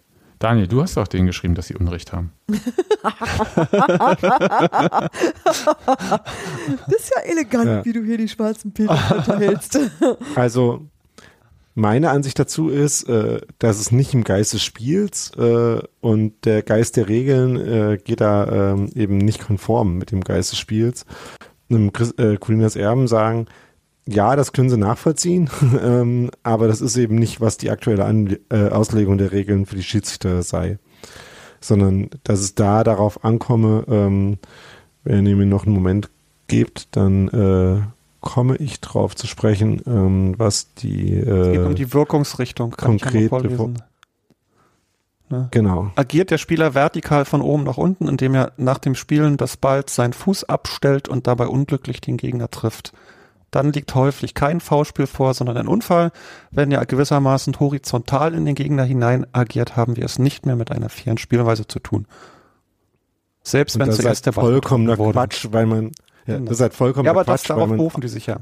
Daniel, du hast doch denen geschrieben, dass sie Unrecht haben. Das ist ja elegant, Ja. wie du hier die schwarzen Peter unterhältst. Also meine Ansicht dazu ist, äh, dass es nicht im Geist des Spiels äh, und der Geist der Regeln äh, geht da ähm, eben nicht konform mit dem Geist des Spiels. Colinas Erben sagen, ja, das können sie nachvollziehen, ähm, aber das ist eben nicht, was die aktuelle An äh, Auslegung der Regeln für die Schiedsrichter sei, sondern dass es da darauf ankomme, ähm, wenn ihr mir noch einen Moment gebt, dann äh, komme ich drauf zu sprechen, ähm, was die, Es geht um äh, die Wirkungsrichtung. Kann mal vorlesen. genau. Agiert der Spieler vertikal von oben nach unten, indem er nach dem Spielen des Balls seinen Fuß abstellt und dabei unglücklich den Gegner trifft. Dann liegt häufig kein Foulspiel vor, sondern ein Unfall. Wenn er gewissermaßen horizontal in den Gegner hinein agiert, haben wir es nicht mehr mit einer fairen Spielweise zu tun. Selbst Und wenn zuerst halt der Ball vollkommener wurde. Quatsch, weil man, ja, Genau. das ist halt vollkommener Ja, aber Quatsch, das darauf berufen die sich ja.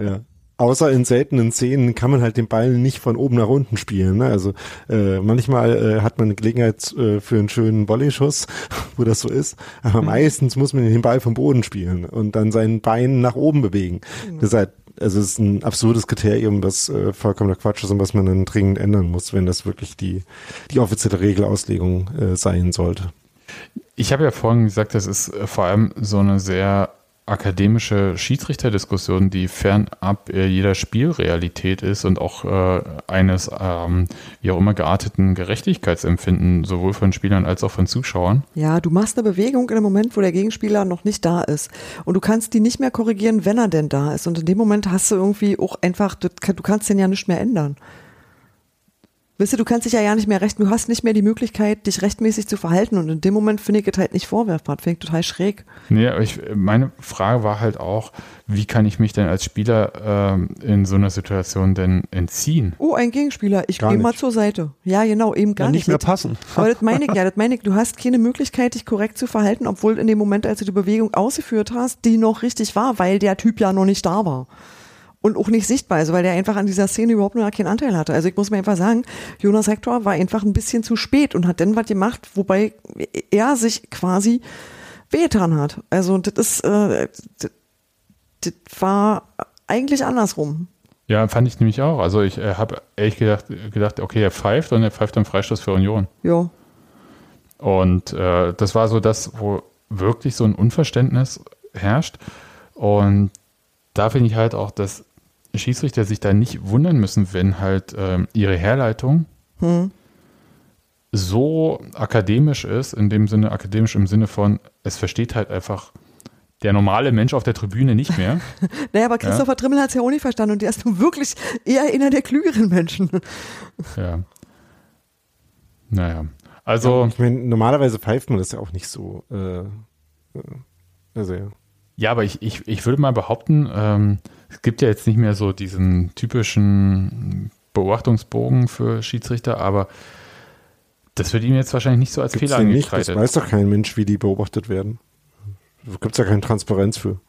ja. Außer in seltenen Szenen kann man halt den Ball nicht von oben nach unten spielen. Ne? Also äh, manchmal äh, hat man eine Gelegenheit äh, für einen schönen Volleyschuss, wo das so ist. Aber meistens muss man den Ball vom Boden spielen und dann seinen Bein nach oben bewegen. Das ist halt, also es ist ein absurdes Kriterium, was äh, vollkommener Quatsch ist und was man dann dringend ändern muss, wenn das wirklich die, die offizielle Regelauslegung äh, sein sollte. Ich habe ja vorhin gesagt, das ist äh, vor allem so eine sehr akademische Schiedsrichterdiskussion, die fernab äh, jeder Spielrealität ist und auch äh, eines, ähm, wie auch immer, gearteten Gerechtigkeitsempfinden, sowohl von Spielern als auch von Zuschauern. Ja, du machst eine Bewegung in einem Moment, wo der Gegenspieler noch nicht da ist. Und du kannst die nicht mehr korrigieren, wenn er denn da ist. Und in dem Moment hast du irgendwie auch einfach, du kannst den ja nicht mehr ändern. Wisst ihr, du kannst dich ja ja nicht mehr recht, du hast nicht mehr die Möglichkeit, dich rechtmäßig zu verhalten und in dem Moment finde ich es halt nicht vorwerfbar, finde ich total schräg. Nee, aber ich, meine Frage war halt auch, wie kann ich mich denn als Spieler ähm, in so einer Situation denn entziehen? Oh, ein Gegenspieler, ich gehe mal zur Seite. Ja, genau, eben gar ja, nicht. nicht mehr passen. Aber das meine ich ja, das meine ich, du hast keine Möglichkeit, dich korrekt zu verhalten, obwohl in dem Moment, als du die Bewegung ausgeführt hast, die noch richtig war, weil der Typ ja noch nicht da war und auch nicht sichtbar ist, weil der einfach an dieser Szene überhaupt nur keinen Anteil hatte. Also ich muss mir einfach sagen, Jonas Hector war einfach ein bisschen zu spät und hat dann was gemacht, wobei er sich quasi wehgetan hat. Also das ist, äh, das, das war eigentlich andersrum. Ja, fand ich nämlich auch. Also ich äh, habe ehrlich gedacht, gedacht, okay, er pfeift und er pfeift dann Freistoß für Union. Ja. Und äh, das war so das, wo wirklich so ein Unverständnis herrscht. Und da finde ich halt auch, dass Schiedsrichter sich da nicht wundern müssen, wenn halt ähm, ihre Herleitung hm. so akademisch ist, in dem Sinne, akademisch im Sinne von, es versteht halt einfach der normale Mensch auf der Tribüne nicht mehr. naja, aber Christopher ja. Trimmel hat es ja auch nicht verstanden und der ist nun wirklich eher einer der klügeren Menschen. ja. Naja. Also. Ja, ich meine, normalerweise pfeift man das ja auch nicht so. Äh, äh also ja. Ja, aber ich, ich, ich würde mal behaupten, ähm, es gibt ja jetzt nicht mehr so diesen typischen Beobachtungsbogen für Schiedsrichter, aber das wird ihm jetzt wahrscheinlich nicht so als Gibt's Fehler angekreidet. Das weiß doch kein Mensch, wie die beobachtet werden. Da gibt es ja keine Transparenz für.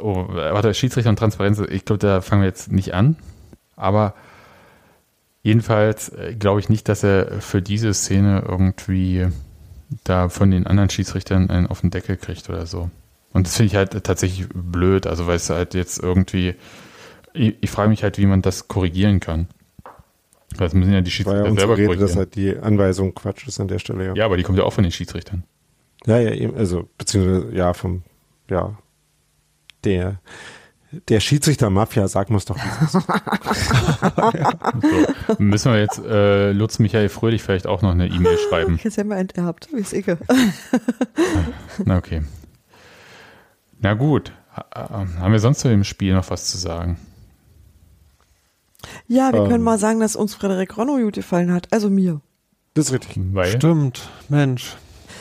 Oh, warte, Schiedsrichter und Transparenz, ich glaube, da fangen wir jetzt nicht an. Aber jedenfalls äh, glaube ich nicht, dass er für diese Szene irgendwie da von den anderen Schiedsrichtern einen auf den Deckel kriegt oder so. Und das finde ich halt tatsächlich blöd, also weil es halt jetzt irgendwie, ich, ich frage mich halt, wie man das korrigieren kann. Das müssen ja die Schiedsrichter ja selber Rede, korrigieren. dass halt die Anweisung Quatsch ist an der Stelle, ja. Ja, aber die kommt ja auch von den Schiedsrichtern. Ja, ja, eben, also, beziehungsweise, ja, vom, ja, der, der Schiedsrichter-Mafia, sag muss doch. so, müssen wir jetzt äh, Lutz Michael Fröhlich vielleicht auch noch eine E-Mail schreiben. Jetzt haben wir enterbt, wie es icke. Na okay. Na gut. Haben wir sonst zu dem Spiel noch was zu sagen? Ja, wir ähm. können mal sagen, dass uns Frederik Ronno gut gefallen hat. Also mir. Das ist richtig. Weil? Stimmt, Mensch.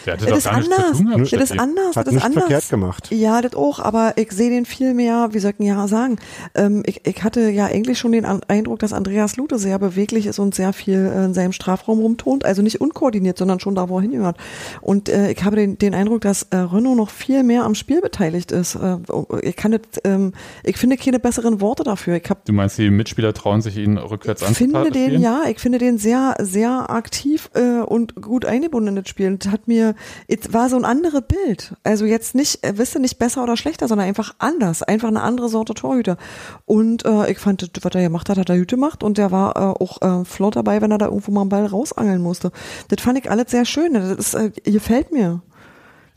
Der hatte das doch anders. zu tun. Das ist anders. Hat das nicht anders. verkehrt gemacht. Ja, das auch, aber ich sehe den viel mehr, wie soll ich ja sagen, ähm, ich, ich hatte ja eigentlich schon den Eindruck, dass Andreas Lute sehr beweglich ist und sehr viel äh, in seinem Strafraum rumtont, also nicht unkoordiniert, sondern schon da, wo er hingehört. Und äh, ich habe den, den Eindruck, dass äh, Renault noch viel mehr am Spiel beteiligt ist. Äh, ich kann das, ähm, ich finde keine besseren Worte dafür. Ich hab, du meinst, die Mitspieler trauen sich ihn rückwärts an? Ich finde den, ja, ich finde den sehr, sehr aktiv äh, und gut eingebunden in das Spiel. Und hat mir, jetzt war so ein anderes Bild. Also jetzt nicht, äh, wisst ihr, nicht besser oder schlechter, sondern einfach anders. Einfach eine andere Sorte Torhüter. Und äh, ich fand, was er gemacht hat, hat er Hüte gemacht und der war äh, auch äh, flott dabei, wenn er da irgendwo mal einen Ball rausangeln musste. Das fand ich alles sehr schön. Das ist, äh, gefällt mir.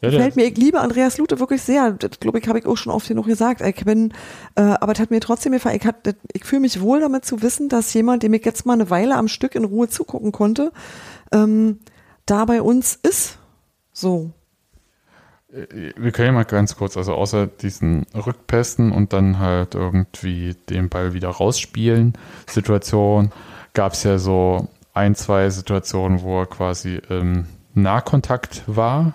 Ja, gefällt mir. Ich liebe Andreas Lute wirklich sehr. Das glaube ich, habe ich auch schon oft genug gesagt. Ich bin, äh, aber es hat mir trotzdem gefallen. Ich, hat, ich fühle mich wohl damit zu wissen, dass jemand, dem ich jetzt mal eine Weile am Stück in Ruhe zugucken konnte, ähm, da bei uns ist. So wir können ja mal ganz kurz, also außer diesen Rückpässen und dann halt irgendwie den Ball wieder rausspielen Situation, gab es ja so ein, zwei Situationen, wo er quasi im Nahkontakt war,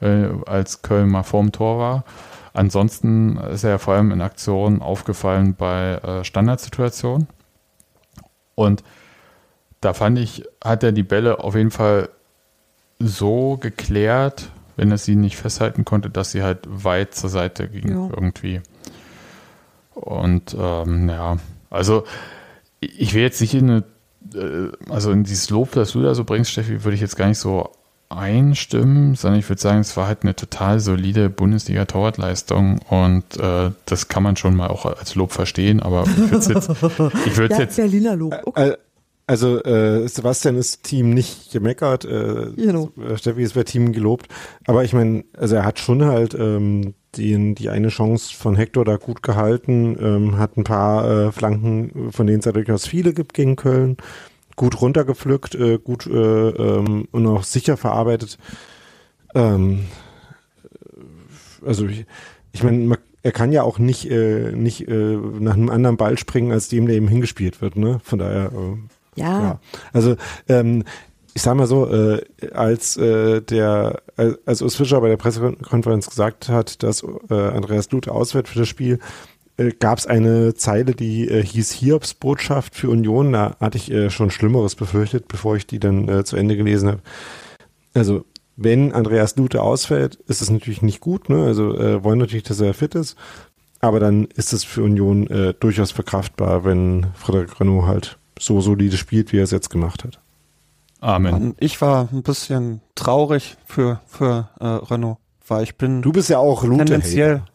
äh, als Köln mal vorm Tor war. Ansonsten ist er ja vor allem in Aktionen aufgefallen bei äh, Standardsituationen. Und da fand ich, hat er die Bälle auf jeden Fall so geklärt, wenn er sie nicht festhalten konnte, dass sie halt weit zur Seite ging ja. irgendwie. Und ähm, ja, also ich will jetzt nicht in eine, äh, also in dieses Lob, das du da so bringst, Steffi, würde ich jetzt gar nicht so einstimmen, sondern ich würde sagen, es war halt eine total solide Bundesliga-Torwartleistung und äh, das kann man schon mal auch als Lob verstehen, aber ich würde es jetzt, ich würde ja, jetzt Berliner Lob. Okay. Also äh, Sebastian ist Team nicht gemeckert, äh, Genau. äh, Steffi ist bei Team gelobt. Aber ich meine, also er hat schon halt ähm, den, die eine Chance von Hector da gut gehalten, ähm, hat ein paar äh, Flanken, von denen es ja durchaus viele gibt gegen Köln, gut runtergepflückt, äh, gut äh, ähm, und auch sicher verarbeitet. Ähm, also ich, ich meine, er kann ja auch nicht, äh, nicht äh, nach einem anderen Ball springen, als dem, der ihm hingespielt wird. Ne? Von daher, äh, Ja. ja. Also ähm, ich sag mal so, äh, als äh, der, als, als Urs Fischer bei der Pressekonferenz gesagt hat, dass äh, Andreas Lute ausfällt für das Spiel, äh, gab es eine Zeile, die äh, hieß Hiobs Botschaft für Union. Da hatte ich äh, schon Schlimmeres befürchtet, bevor ich die dann äh, zu Ende gelesen habe. Also wenn Andreas Lute ausfällt, ist es natürlich nicht gut. Ne? Also äh, wollen natürlich, dass er fit ist. Aber dann ist es für Union äh, durchaus verkraftbar, wenn Frederik Renault halt so solide spielt, wie er es jetzt gemacht hat. Amen. Ich war ein bisschen traurig für, für äh, Renault, weil ich bin Du bist ja auch Lute. tendenziell.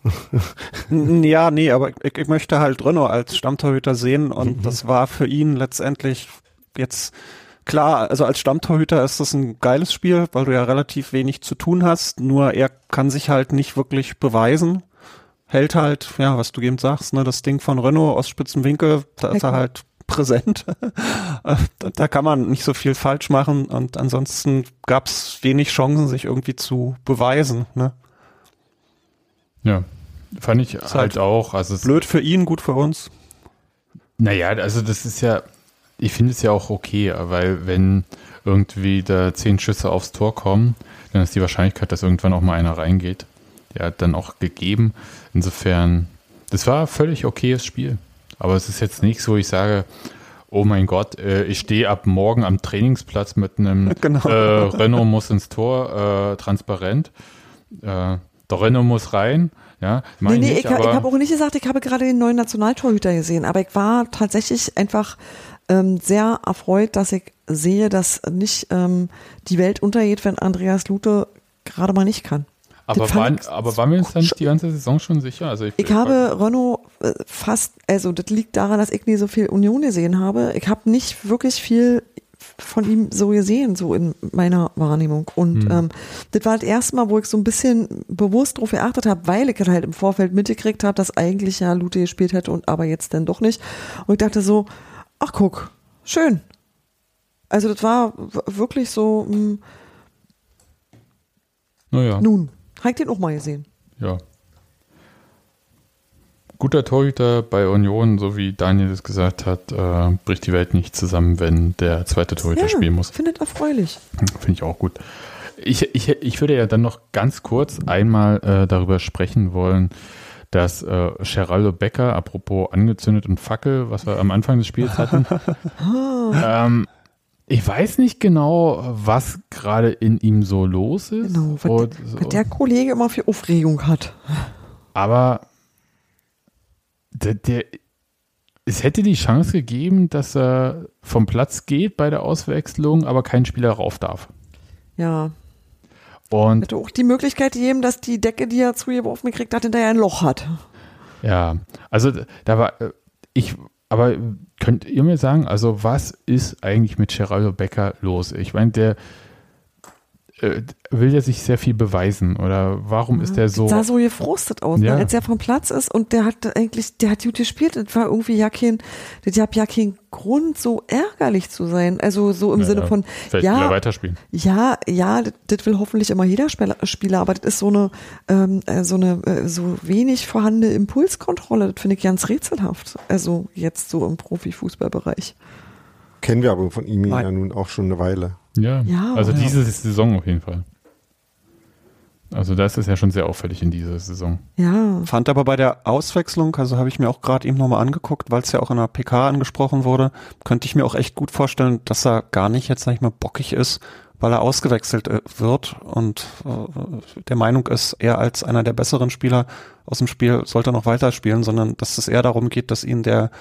Ja, nee, aber ich, ich möchte halt Renault als Stammtorhüter sehen und das war für ihn letztendlich jetzt klar, also als Stammtorhüter ist das ein geiles Spiel, weil du ja relativ wenig zu tun hast, nur er kann sich halt nicht wirklich beweisen. Hält halt, ja, was du eben sagst, ne, das Ding von Renault aus spitzen Winkel, da ist er halt präsent. Da, kann man nicht so viel falsch machen und ansonsten gab es wenig Chancen, sich irgendwie zu beweisen. Ne? Ja. Fand ich halt halt auch. Also Blöd für ihn, gut für uns. Naja, also das ist ja, ich finde es ja auch okay, weil wenn irgendwie da zehn Schüsse aufs Tor kommen, dann ist die Wahrscheinlichkeit, dass irgendwann auch mal einer reingeht, ja, dann auch gegeben. Insofern, das war völlig okayes Spiel. Aber es ist jetzt nicht so, ich sage, oh mein Gott, äh, ich stehe ab morgen am Trainingsplatz mit einem Genau. äh, Renault muss ins Tor, äh, transparent. Äh, der Renault muss rein. Ja, Nee, nee, ich, ich aber- habe auch nicht gesagt, ich habe gerade den neuen Nationaltorhüter gesehen, aber ich war tatsächlich einfach ähm, sehr erfreut, dass ich sehe, dass nicht ähm, die Welt untergeht, wenn Andreas Lute gerade mal nicht kann. Aber waren, aber waren wir uns dann nicht die ganze Saison schon sicher? Also ich, Ich habe Renault äh, fast, also das liegt daran, dass ich nie so viel Union gesehen habe. Ich habe nicht wirklich viel von ihm so gesehen, so in meiner Wahrnehmung. Und Hm. ähm, das war das erste Mal, wo ich so ein bisschen bewusst drauf geachtet habe, weil ich halt im Vorfeld mitgekriegt habe, dass eigentlich ja Lute gespielt hätte und aber jetzt dann doch nicht. Und ich dachte so, ach guck, schön. Also das war wirklich so, mh, naja, nun, habe ich den auch mal gesehen. ja. Guter Torhüter bei Union, so wie Daniel es gesagt hat, äh, bricht die Welt nicht zusammen, wenn der zweite Torhüter spielen muss. findet erfreulich. Finde ich auch gut. Ich, ich, ich würde ja dann noch ganz kurz einmal äh, darüber sprechen wollen, dass äh, Geraldo Becker, apropos angezündet und Fackel, was wir am Anfang des Spiels hatten, ähm, ich weiß nicht genau, was gerade in ihm so los ist. Genau, was, Und der, was der Kollege immer für Aufregung hat. Aber der, der, es hätte die Chance gegeben, dass er vom Platz geht bei der Auswechslung, aber kein Spieler rauf darf. Ja. Und Hätte auch die Möglichkeit gegeben, dass die Decke, die er zugeworfen gekriegt hat, hinterher ein Loch hat. ja, also da war äh, ich, aber könnt ihr mir sagen, also was ist eigentlich mit Geraldo Becker los? Ich meine, der äh, will ja sich sehr viel beweisen oder warum ist der so? sah so gefrustet aus, Ja. ne? als er vom Platz ist und der hat eigentlich, der hat gut gespielt. Das war irgendwie ja kein, das hat ja keinen Grund, so ärgerlich zu sein. Also so im Ja, Sinne ja. von, Vielleicht will er ja, weiterspielen. ja, ja, das, will hoffentlich immer jeder Spieler, aber das ist so eine, ähm, äh, so eine, äh, so wenig vorhandene Impulskontrolle. Das finde ich ganz rätselhaft. Also jetzt so im Profifußballbereich. Kennen wir aber von ihm Nein. ja nun auch schon eine Weile. Ja, Ja, also ja. diese Saison auf jeden Fall. Also das ist ja schon sehr auffällig in dieser Saison. Ja. Fand aber bei der Auswechslung, also habe ich mir auch gerade eben nochmal angeguckt, weil es ja auch in der PK angesprochen wurde, könnte ich mir auch echt gut vorstellen, dass er gar nicht jetzt sag ich mal bockig ist, weil er ausgewechselt äh, wird und äh, der Meinung ist, er als einer der besseren Spieler aus dem Spiel sollte noch weiterspielen, sondern dass es eher darum geht, dass ihn der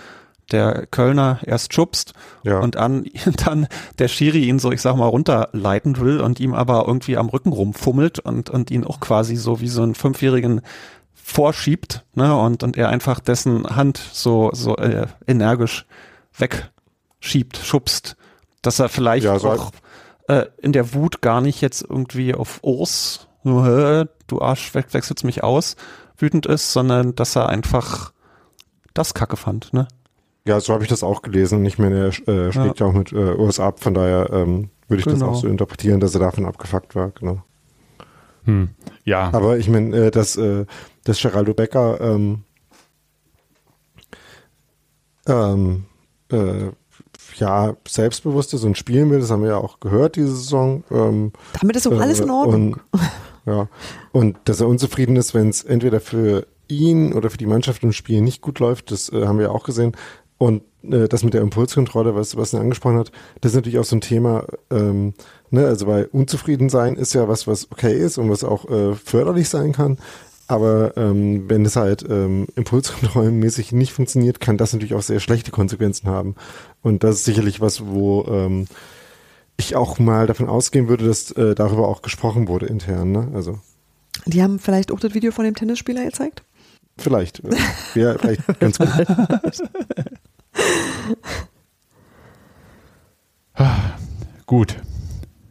der Kölner erst schubst Ja. und an, dann der Schiri ihn so, ich sag mal, runterleiten will und ihm aber irgendwie am Rücken rumfummelt und, und ihn auch quasi so wie so einen Fünfjährigen vorschiebt, ne, und, und er einfach dessen Hand so, so äh, energisch weg schiebt, schubst, dass er vielleicht Ja, so auch äh, in der Wut gar nicht jetzt irgendwie auf Urs, so, "Hä, du Arsch, we- wechselst mich aus, wütend ist, sondern dass er einfach das Kacke fand, ne? Ja, so habe ich das auch gelesen. Und ich meine, er äh, schlägt ja. auch mit äh, USA ab, von daher ähm, würde ich das Genau. auch so interpretieren, dass er davon abgefuckt war, genau. Hm. Ja, Aber ich meine, äh, dass, äh, dass Geraldo Becker ähm, ähm, äh, ja, selbstbewusst ist und spielen will, das haben wir ja auch gehört diese Saison. Ähm, Damit ist doch alles in äh, Ordnung. Und, ja, und dass er unzufrieden ist, wenn es entweder für ihn oder für die Mannschaft im Spiel nicht gut läuft, das äh, haben wir ja auch gesehen. Und äh, das mit der Impulskontrolle, was was er angesprochen hat, das ist natürlich auch so ein Thema, ähm, ne, also weil unzufrieden sein ist ja was, was okay ist und was auch äh, förderlich sein kann. Aber ähm, wenn es halt ähm, impulskontrollenmäßig nicht funktioniert, kann das natürlich auch sehr schlechte Konsequenzen haben. Und das ist sicherlich was, wo ähm, ich auch mal davon ausgehen würde, dass äh, darüber auch gesprochen wurde intern. Ne? Also Die haben vielleicht auch das Video von dem Tennisspieler gezeigt. vielleicht. Wäre vielleicht ganz gut. gut.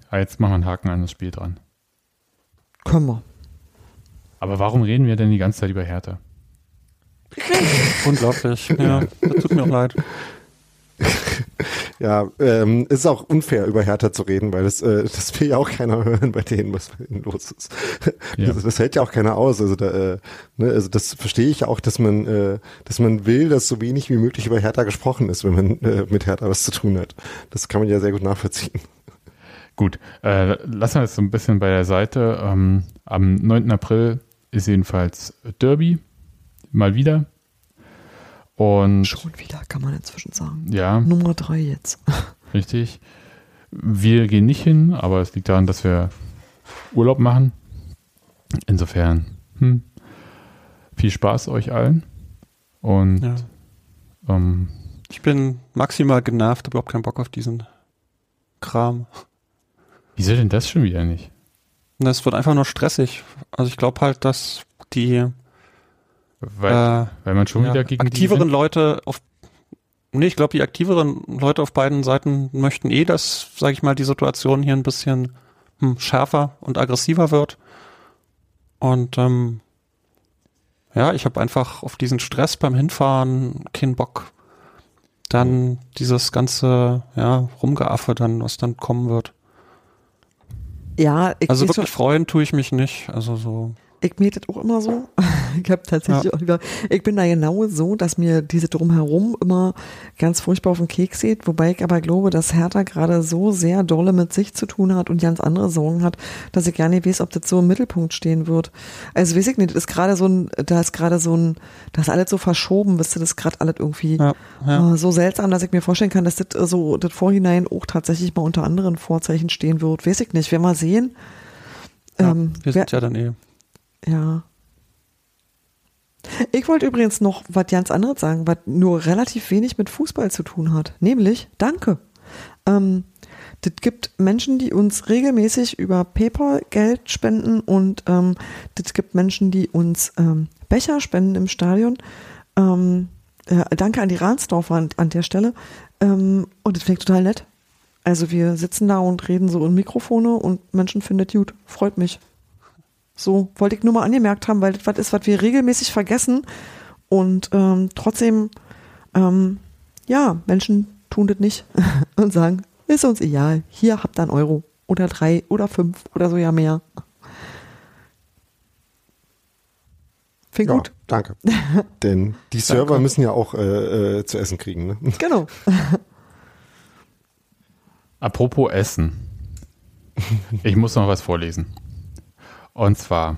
Ah, Jetzt machen wir einen Haken an das Spiel dran. Können wir. Aber warum reden wir denn die ganze Zeit über Hertha? Unglaublich. Ja, das tut mir auch leid. Ja, ähm, es ist auch unfair, über Hertha zu reden, weil das, äh, das will ja auch keiner hören bei denen, was bei denen los ist. Ja. Also das hält ja auch keiner aus. Also, da, äh, ne, also das verstehe ich auch, dass man, äh, dass man will, dass so wenig wie möglich über Hertha gesprochen ist, wenn man äh, mit Hertha was zu tun hat. Das kann man ja sehr gut nachvollziehen. Gut, äh, lassen wir es so ein bisschen bei der Seite. Ähm, am 9. April ist jedenfalls Derby. Mal wieder. Und Schon wieder, kann man inzwischen sagen. ja, Nummer drei jetzt. richtig. Wir gehen nicht hin, aber es liegt daran, dass wir Urlaub machen. Insofern, hm, viel Spaß euch allen. Und Ja. ähm, Ich bin maximal genervt, habe überhaupt keinen Bock auf diesen Kram. wieso denn das schon wieder nicht? Es wird einfach nur stressig. Also ich glaube halt, dass die Weil, äh, weil man schon ja, wieder gegen die aktiveren? Leute auf Nee, ich glaube, die aktiveren Leute auf beiden Seiten möchten eh, dass, sage ich mal, die Situation hier ein bisschen hm, schärfer und aggressiver wird. Und ähm, ja, ich habe einfach auf diesen Stress beim Hinfahren keinen Bock. Dann dieses ganze, ja, Rumgeaffe dann, was dann kommen wird. Ja, ich, Also ich, wirklich freuen tue ich mich nicht. Also so. Ich mir das auch immer so. Ich habe tatsächlich auch lieber, ich bin da genau so, dass mir diese drumherum immer ganz furchtbar auf den Keks geht, wobei ich aber glaube, dass Hertha gerade so sehr dolle mit sich zu tun hat und ganz andere Sorgen hat, dass ich gar nicht weiß, ob das so im Mittelpunkt stehen wird. Also weiß ich nicht, das ist gerade so ein, da ist gerade so ein, das ist alles so verschoben, wisst ihr, das ist gerade alles irgendwie Ja, ja. äh, so seltsam, dass ich mir vorstellen kann, dass das äh, so das Vorhinein auch tatsächlich mal unter anderen Vorzeichen stehen wird. Weiß ich nicht, wir sehen. ja Ähm, wir wer- sind ja dann eh. Ja. Ich wollte übrigens noch was ganz anderes sagen, was nur relativ wenig mit Fußball zu tun hat. Nämlich, danke. Ähm, das gibt Menschen, die uns regelmäßig über PayPal Geld spenden und ähm, das gibt Menschen, die uns ähm, Becher spenden im Stadion. Ähm, äh, danke an die Ransdorfer an, an der Stelle. Ähm, und das finde ich total nett. Also wir sitzen da und reden so in Mikrofone und Menschen findet gut. Freut mich. So, wollte ich nur mal angemerkt haben, weil das was ist, was wir regelmäßig vergessen. Und ähm, trotzdem, ähm, ja, Menschen tun das nicht und sagen, ist uns egal, hier habt ihr einen Euro oder drei oder fünf oder so ja mehr. Finde Ja, gut. danke. Denn die Server müssen ja auch äh, äh, zu essen kriegen. Ne? Genau. Apropos Essen. Ich muss noch was vorlesen. Und zwar,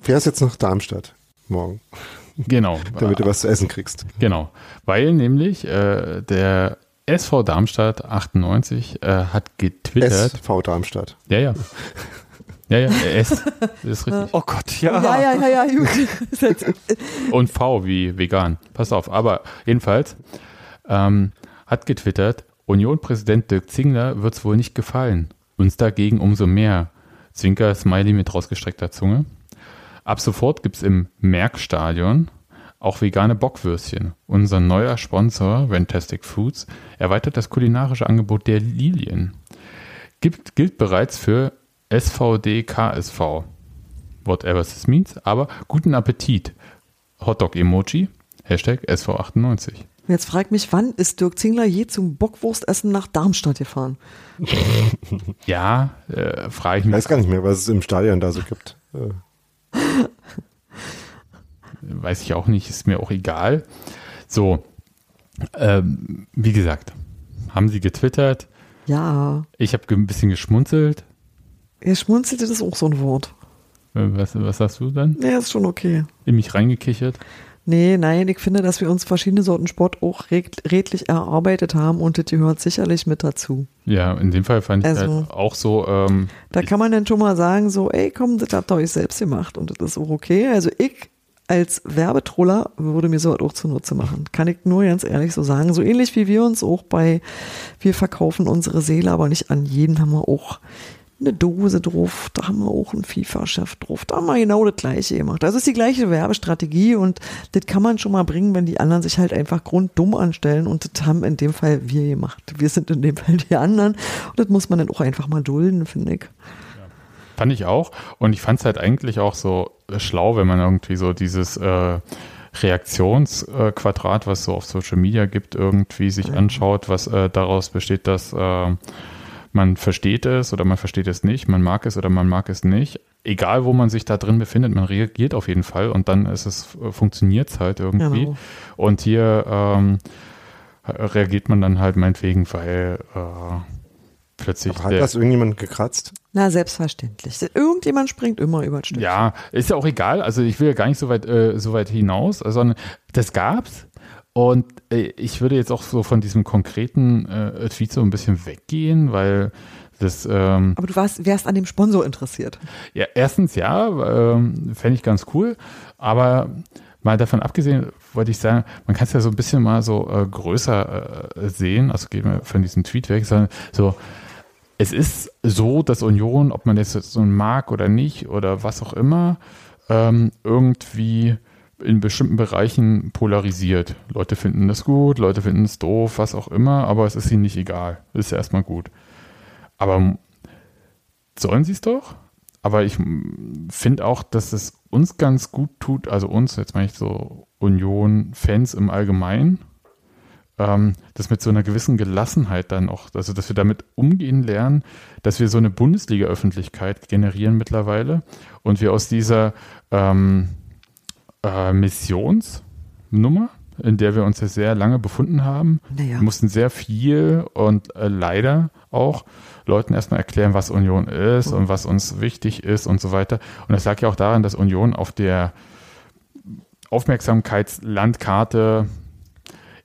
Fährst jetzt nach Darmstadt morgen, genau. damit du was zu essen kriegst. Genau, weil nämlich äh, der SV Darmstadt 98 äh, hat getwittert. SV Darmstadt. Ja, ja. Ja, ja, S ist richtig. Oh Gott, ja. Ja, ja, ja, ja, gut. Und V wie vegan. Pass auf. Aber jedenfalls ähm, hat getwittert, Union-Präsident Dirk Zingler wird es wohl nicht gefallen. Uns dagegen umso mehr. Zwinker Smiley mit rausgestreckter Zunge. Ab sofort gibt es im Merckstadion auch vegane Bockwürstchen. Unser neuer Sponsor, Fantastic Foods, erweitert das kulinarische Angebot der Lilien. Gibt, gilt bereits für SVD KSV. Whatever this means, aber guten Appetit. Hotdog-Emoji, Hashtag SV98. Jetzt frag mich, wann ist Dirk Zingler je zum Bockwurstessen nach Darmstadt gefahren? Ja, äh, frage ich Ich mich. weiß gar nicht mehr, was es im Stadion da so gibt. Äh, weiß ich auch nicht, ist mir auch egal. So, ähm, wie gesagt, haben sie getwittert. Ja, Ich habe ein bisschen geschmunzelt. er schmunzelte, das ist auch so ein Wort. Äh, Was, was sagst du dann? Ja, ist schon okay. In mich reingekichert? Nee, nein, ich finde, dass wir uns verschiedene Sorten Sport auch red- redlich erarbeitet haben und das gehört sicherlich mit dazu. Ja, in dem Fall fand ich Also- halt auch so, ähm, Da kann man dann schon mal sagen, so, ey, komm, das habt ihr euch selbst gemacht und das ist auch okay. Also ich als Werbetroller würde mir sowas auch zunutze machen. Kann ich nur ganz ehrlich so sagen. So ähnlich wie wir uns auch bei, wir verkaufen unsere Seele, aber nicht an jeden haben wir auch eine Dose drauf, da haben wir auch einen FIFA-Chef drauf, da haben wir genau das gleiche gemacht. Also es ist die gleiche Werbestrategie und das kann man schon mal bringen, wenn die anderen sich halt einfach grunddumm anstellen und das haben in dem Fall wir gemacht. Wir sind in dem Fall die anderen und das muss man dann auch einfach mal dulden, finde ich. fand ich auch. Und ich fand es halt eigentlich auch so äh, schlau, wenn man irgendwie so dieses äh, Reaktionsquadrat, was so auf Social Media gibt, irgendwie sich anschaut, was äh, daraus besteht, dass äh, man versteht es oder man versteht es nicht, man mag es oder man mag es nicht. Egal, wo man sich da drin befindet, man reagiert auf jeden Fall und dann ist es, funktioniert es halt irgendwie. Genau. Und hier ähm, reagiert man dann halt meinetwegen, weil äh, plötzlich aber hat der, das irgendjemand gekratzt? Na, selbstverständlich. Irgendjemand springt immer über den Stück. Ja, ist ja auch egal. Also ich will ja gar nicht so weit, äh, so weit hinaus, sondern das gab's. Und äh, ich würde jetzt auch so von diesem konkreten äh, Tweet so ein bisschen weggehen, weil das, ähm, Aber du warst, wärst an dem Sponsor interessiert. ja, erstens ja, ähm, fände ich ganz cool, aber mal davon abgesehen, wollte ich sagen, man kann es ja so ein bisschen mal so äh, größer äh, sehen, also gehen wir von diesem Tweet weg, sondern so, es ist so, dass Union, ob man das jetzt so mag oder nicht oder was auch immer, ähm, irgendwie in bestimmten Bereichen polarisiert. Leute finden das gut, Leute finden es doof, was auch immer, aber es ist ihnen nicht egal. Ist ja erstmal gut. Aber sollen sie es doch? Aber ich finde auch, dass es uns ganz gut tut, also uns, jetzt meine ich so Union-Fans im Allgemeinen, ähm, das mit so einer gewissen Gelassenheit dann auch, also dass wir damit umgehen lernen, dass wir so eine Bundesliga-Öffentlichkeit generieren mittlerweile und wir aus dieser ähm, äh, Missionsnummer, in der wir uns ja sehr lange befunden haben, Naja. wir mussten sehr viel und äh, leider auch Leuten erstmal erklären, was Union ist und was uns wichtig ist und so weiter. Und das lag ja auch daran, dass Union auf der Aufmerksamkeitslandkarte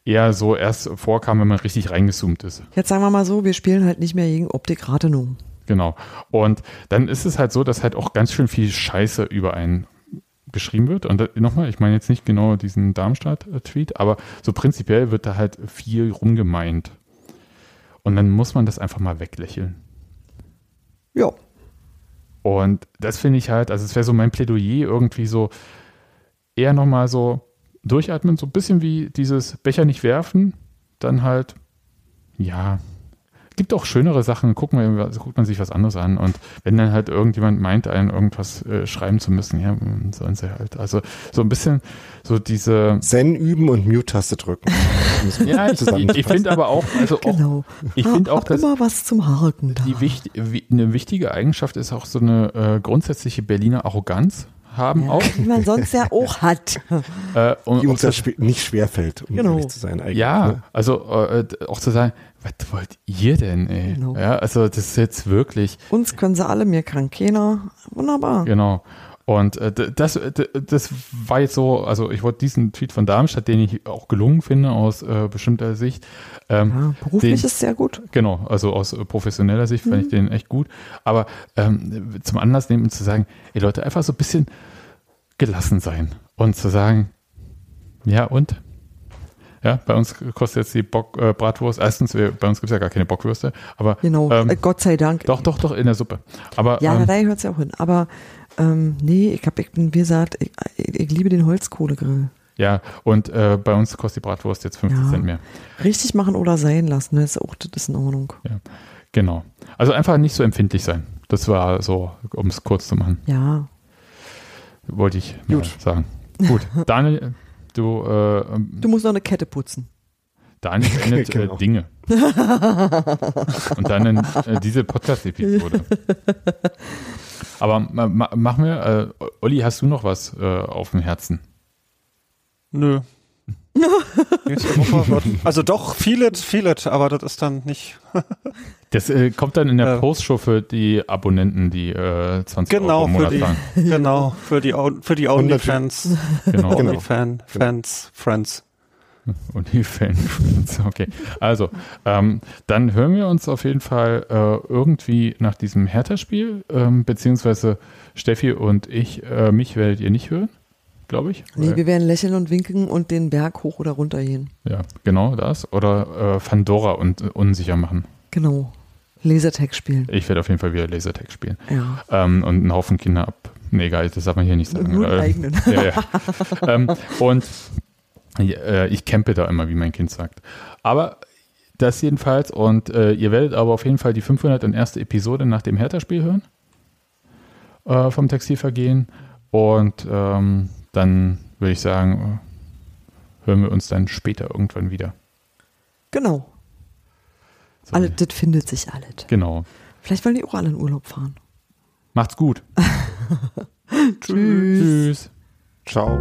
eher so erst vorkam, wenn man richtig reingezoomt ist. Jetzt sagen wir mal so, wir spielen halt nicht mehr gegen Optik Rathenow. Genau. Und dann ist es halt so, dass halt auch ganz schön viel Scheiße über einen geschrieben wird. Und nochmal, ich meine jetzt nicht genau diesen Darmstadt-Tweet, aber so prinzipiell wird da halt viel rumgemeint. Und dann muss man das einfach mal weglächeln. Ja. Und das finde ich halt, also es wäre so mein Plädoyer irgendwie so eher nochmal so durchatmen, so ein bisschen wie dieses Becher nicht werfen, dann halt, ja, gibt auch schönere Sachen, gucken wir, also guckt man sich was anderes an und wenn dann halt irgendjemand meint, einen irgendwas äh, schreiben zu müssen, ja, sollen sie halt, also so ein bisschen so diese, Zen üben und Mute-Taste drücken. Ja, ich, ich, finde aber auch, also auch, Genau. ich finde auch, dass immer was zum Haken da. die wichtig, wie, eine wichtige Eigenschaft ist auch so eine äh, grundsätzliche Berliner Arroganz haben ja, auch. Die man sonst ja auch hat. Äh, und Die uns das schwer- nicht schwerfällt, um Genau. ehrlich zu sein. Eigentlich, Ja, ne? also äh, auch zu sagen, was wollt ihr denn, ey? Genau. Ja, also das ist jetzt wirklich, Uns können sie alle, mir kann keiner. Wunderbar. genau. Und äh, das, das war jetzt so, also ich wollte diesen Tweet von Darmstadt, den ich auch gelungen finde aus äh, bestimmter Sicht. Ähm, Ja, beruflich den- ist sehr gut. Genau, also aus äh, professioneller Sicht fand ich den echt gut. Aber ähm, zum Anlass nehmen zu sagen, ey Leute, einfach so ein bisschen gelassen sein und zu sagen, ja und? Ja, bei uns kostet jetzt die Bock, äh, Bratwurst, erstens, wir, bei uns gibt es ja gar keine Bockwürste, aber Genau. ähm, äh, Gott sei Dank. doch, doch, doch, in der Suppe. Aber Ja, ähm, da hört es ja auch hin. Aber ähm, nee, ich habe, ich bin, wie gesagt, ich, ich, ich liebe den Holzkohlegrill. Ja, und äh, bei uns kostet die Bratwurst jetzt 50 Ja. Cent mehr. Richtig machen oder sein lassen, ne? ist auch das ist in Ordnung. Genau. Also einfach nicht so empfindlich sein. Das war so, um es kurz zu machen, Ja, wollte ich Gut. sagen. Gut, Daniel, du, äh, ähm, du musst noch eine Kette putzen. Daniel beendet Genau. äh, Dinge. Und dann äh, diese Podcast-Episode. Aber ma, ma, mach mir, äh, Olli, hast du noch was äh, auf dem Herzen? Nö. Also doch, vieles, vieles, aber das ist dann nicht. Das äh, kommt dann in der. Postshow für die Abonnenten, die äh, 20 Genau, Euro im für Monat die, zahlen. genau, für die, für die OnlyFans, Genau. Genau. OnlyFan, Fans, Friends. Und die Fan. Okay. Also, ähm, dann hören wir uns auf jeden Fall äh, irgendwie nach diesem Hertha-Spiel, ähm, beziehungsweise Steffi und ich, äh, mich werdet ihr nicht hören, glaube ich. Nee, wir werden lächeln und winken und den Berg hoch oder runter gehen. ja, genau das. Oder äh, Fandora und äh, unsicher machen. Genau. Lasertag spielen. Ich werde auf jeden Fall wieder Lasertag spielen. Ja. Ähm, und einen Haufen Kinder ab. Nee, egal, das darf man hier nicht sagen. Nur Äh, eigenen. Ja, ja. ähm, und äh, ich campe da immer, wie mein Kind sagt. Aber das jedenfalls. Und äh, ihr werdet aber auf jeden Fall die 501. Episode nach dem Hertha-Spiel hören. Äh, vom Textilvergehen. Und ähm, dann würde ich sagen, hören wir uns dann später irgendwann wieder. Genau. So, Alles, das findet sich alles. Genau. Vielleicht wollen die auch alle in Urlaub fahren. Macht's gut. Tschüss. Tschüss. Ciao.